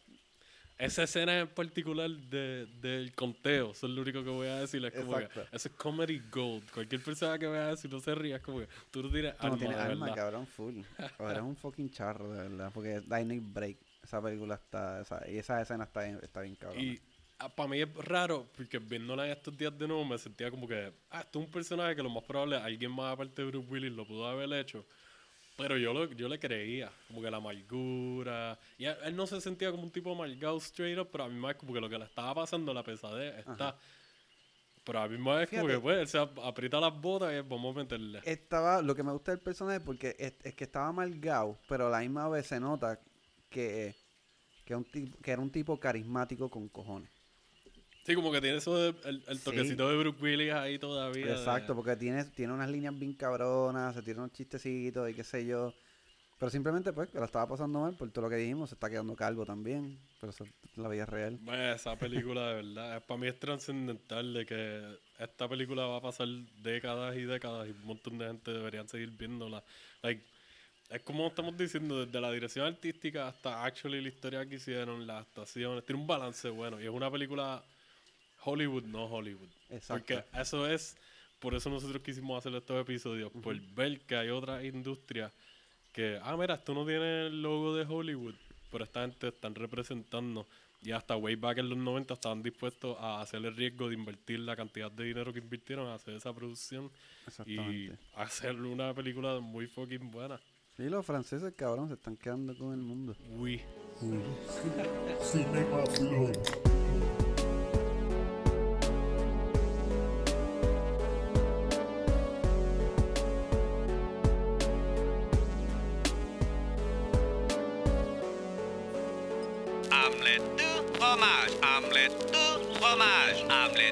Esa escena en particular de, del conteo, eso es lo único que voy a decir. Es como que eso es comedy gold. Cualquier persona que vea eso y no se ría, es como que tú no tienes Tú no alma, tienes alma, cabrón, full. O eres un fucking charro, de verdad. Porque Dynamic Break, esa película está. Esa, y esa escena está bien, está bien cabrón. Y para mí es raro, porque viéndola en estos días de nuevo me sentía como que, ah, esto es un personaje que lo más probable alguien más aparte de Bruce Willis lo pudo haber hecho. Pero yo, lo, yo le creía, como que la amargura. Y él, él no se sentía como un tipo amargado straight up, pero a mí más como que lo que le estaba pasando, la pesadez, está. Pero a mí más como que, pues, él se ap- aprieta las botas y vamos a meterle. Estaba, lo que me gusta del personaje porque es, es que estaba amargado, pero a la misma vez se nota que, que, un tipo, que era un tipo carismático con cojones. Sí, como que tiene eso de, el, el Sí. toquecito de Bruce Willis ahí todavía. de- Exacto, porque tiene, tiene unas líneas bien cabronas, se tira unos chistecitos y qué sé yo. Pero simplemente, pues, que la estaba pasando mal por todo lo que dijimos, se está quedando calvo también. Pero eso es la vida real. Bueno, esa película de verdad, para mí es trascendental de que esta película va a pasar décadas y décadas y un montón de gente deberían seguir viéndola. Like, es como estamos diciendo, desde la dirección artística hasta actually la historia que hicieron, las actuaciones, tiene un balance bueno y es una película Hollywood, no Hollywood. Exacto. Porque eso es, por eso nosotros quisimos hacer estos episodios, por ver que hay otras industrias que, ah, mira, esto no tiene el logo de Hollywood, pero esta gente están representando. Y hasta way back en los 90 estaban dispuestos a hacer el riesgo de invertir la cantidad de dinero que invirtieron a hacer esa producción y hacer una película muy fucking buena. Y los franceses, cabrón, se están quedando con el mundo. Uy. Cinema fromage, omelette de fromage, omelette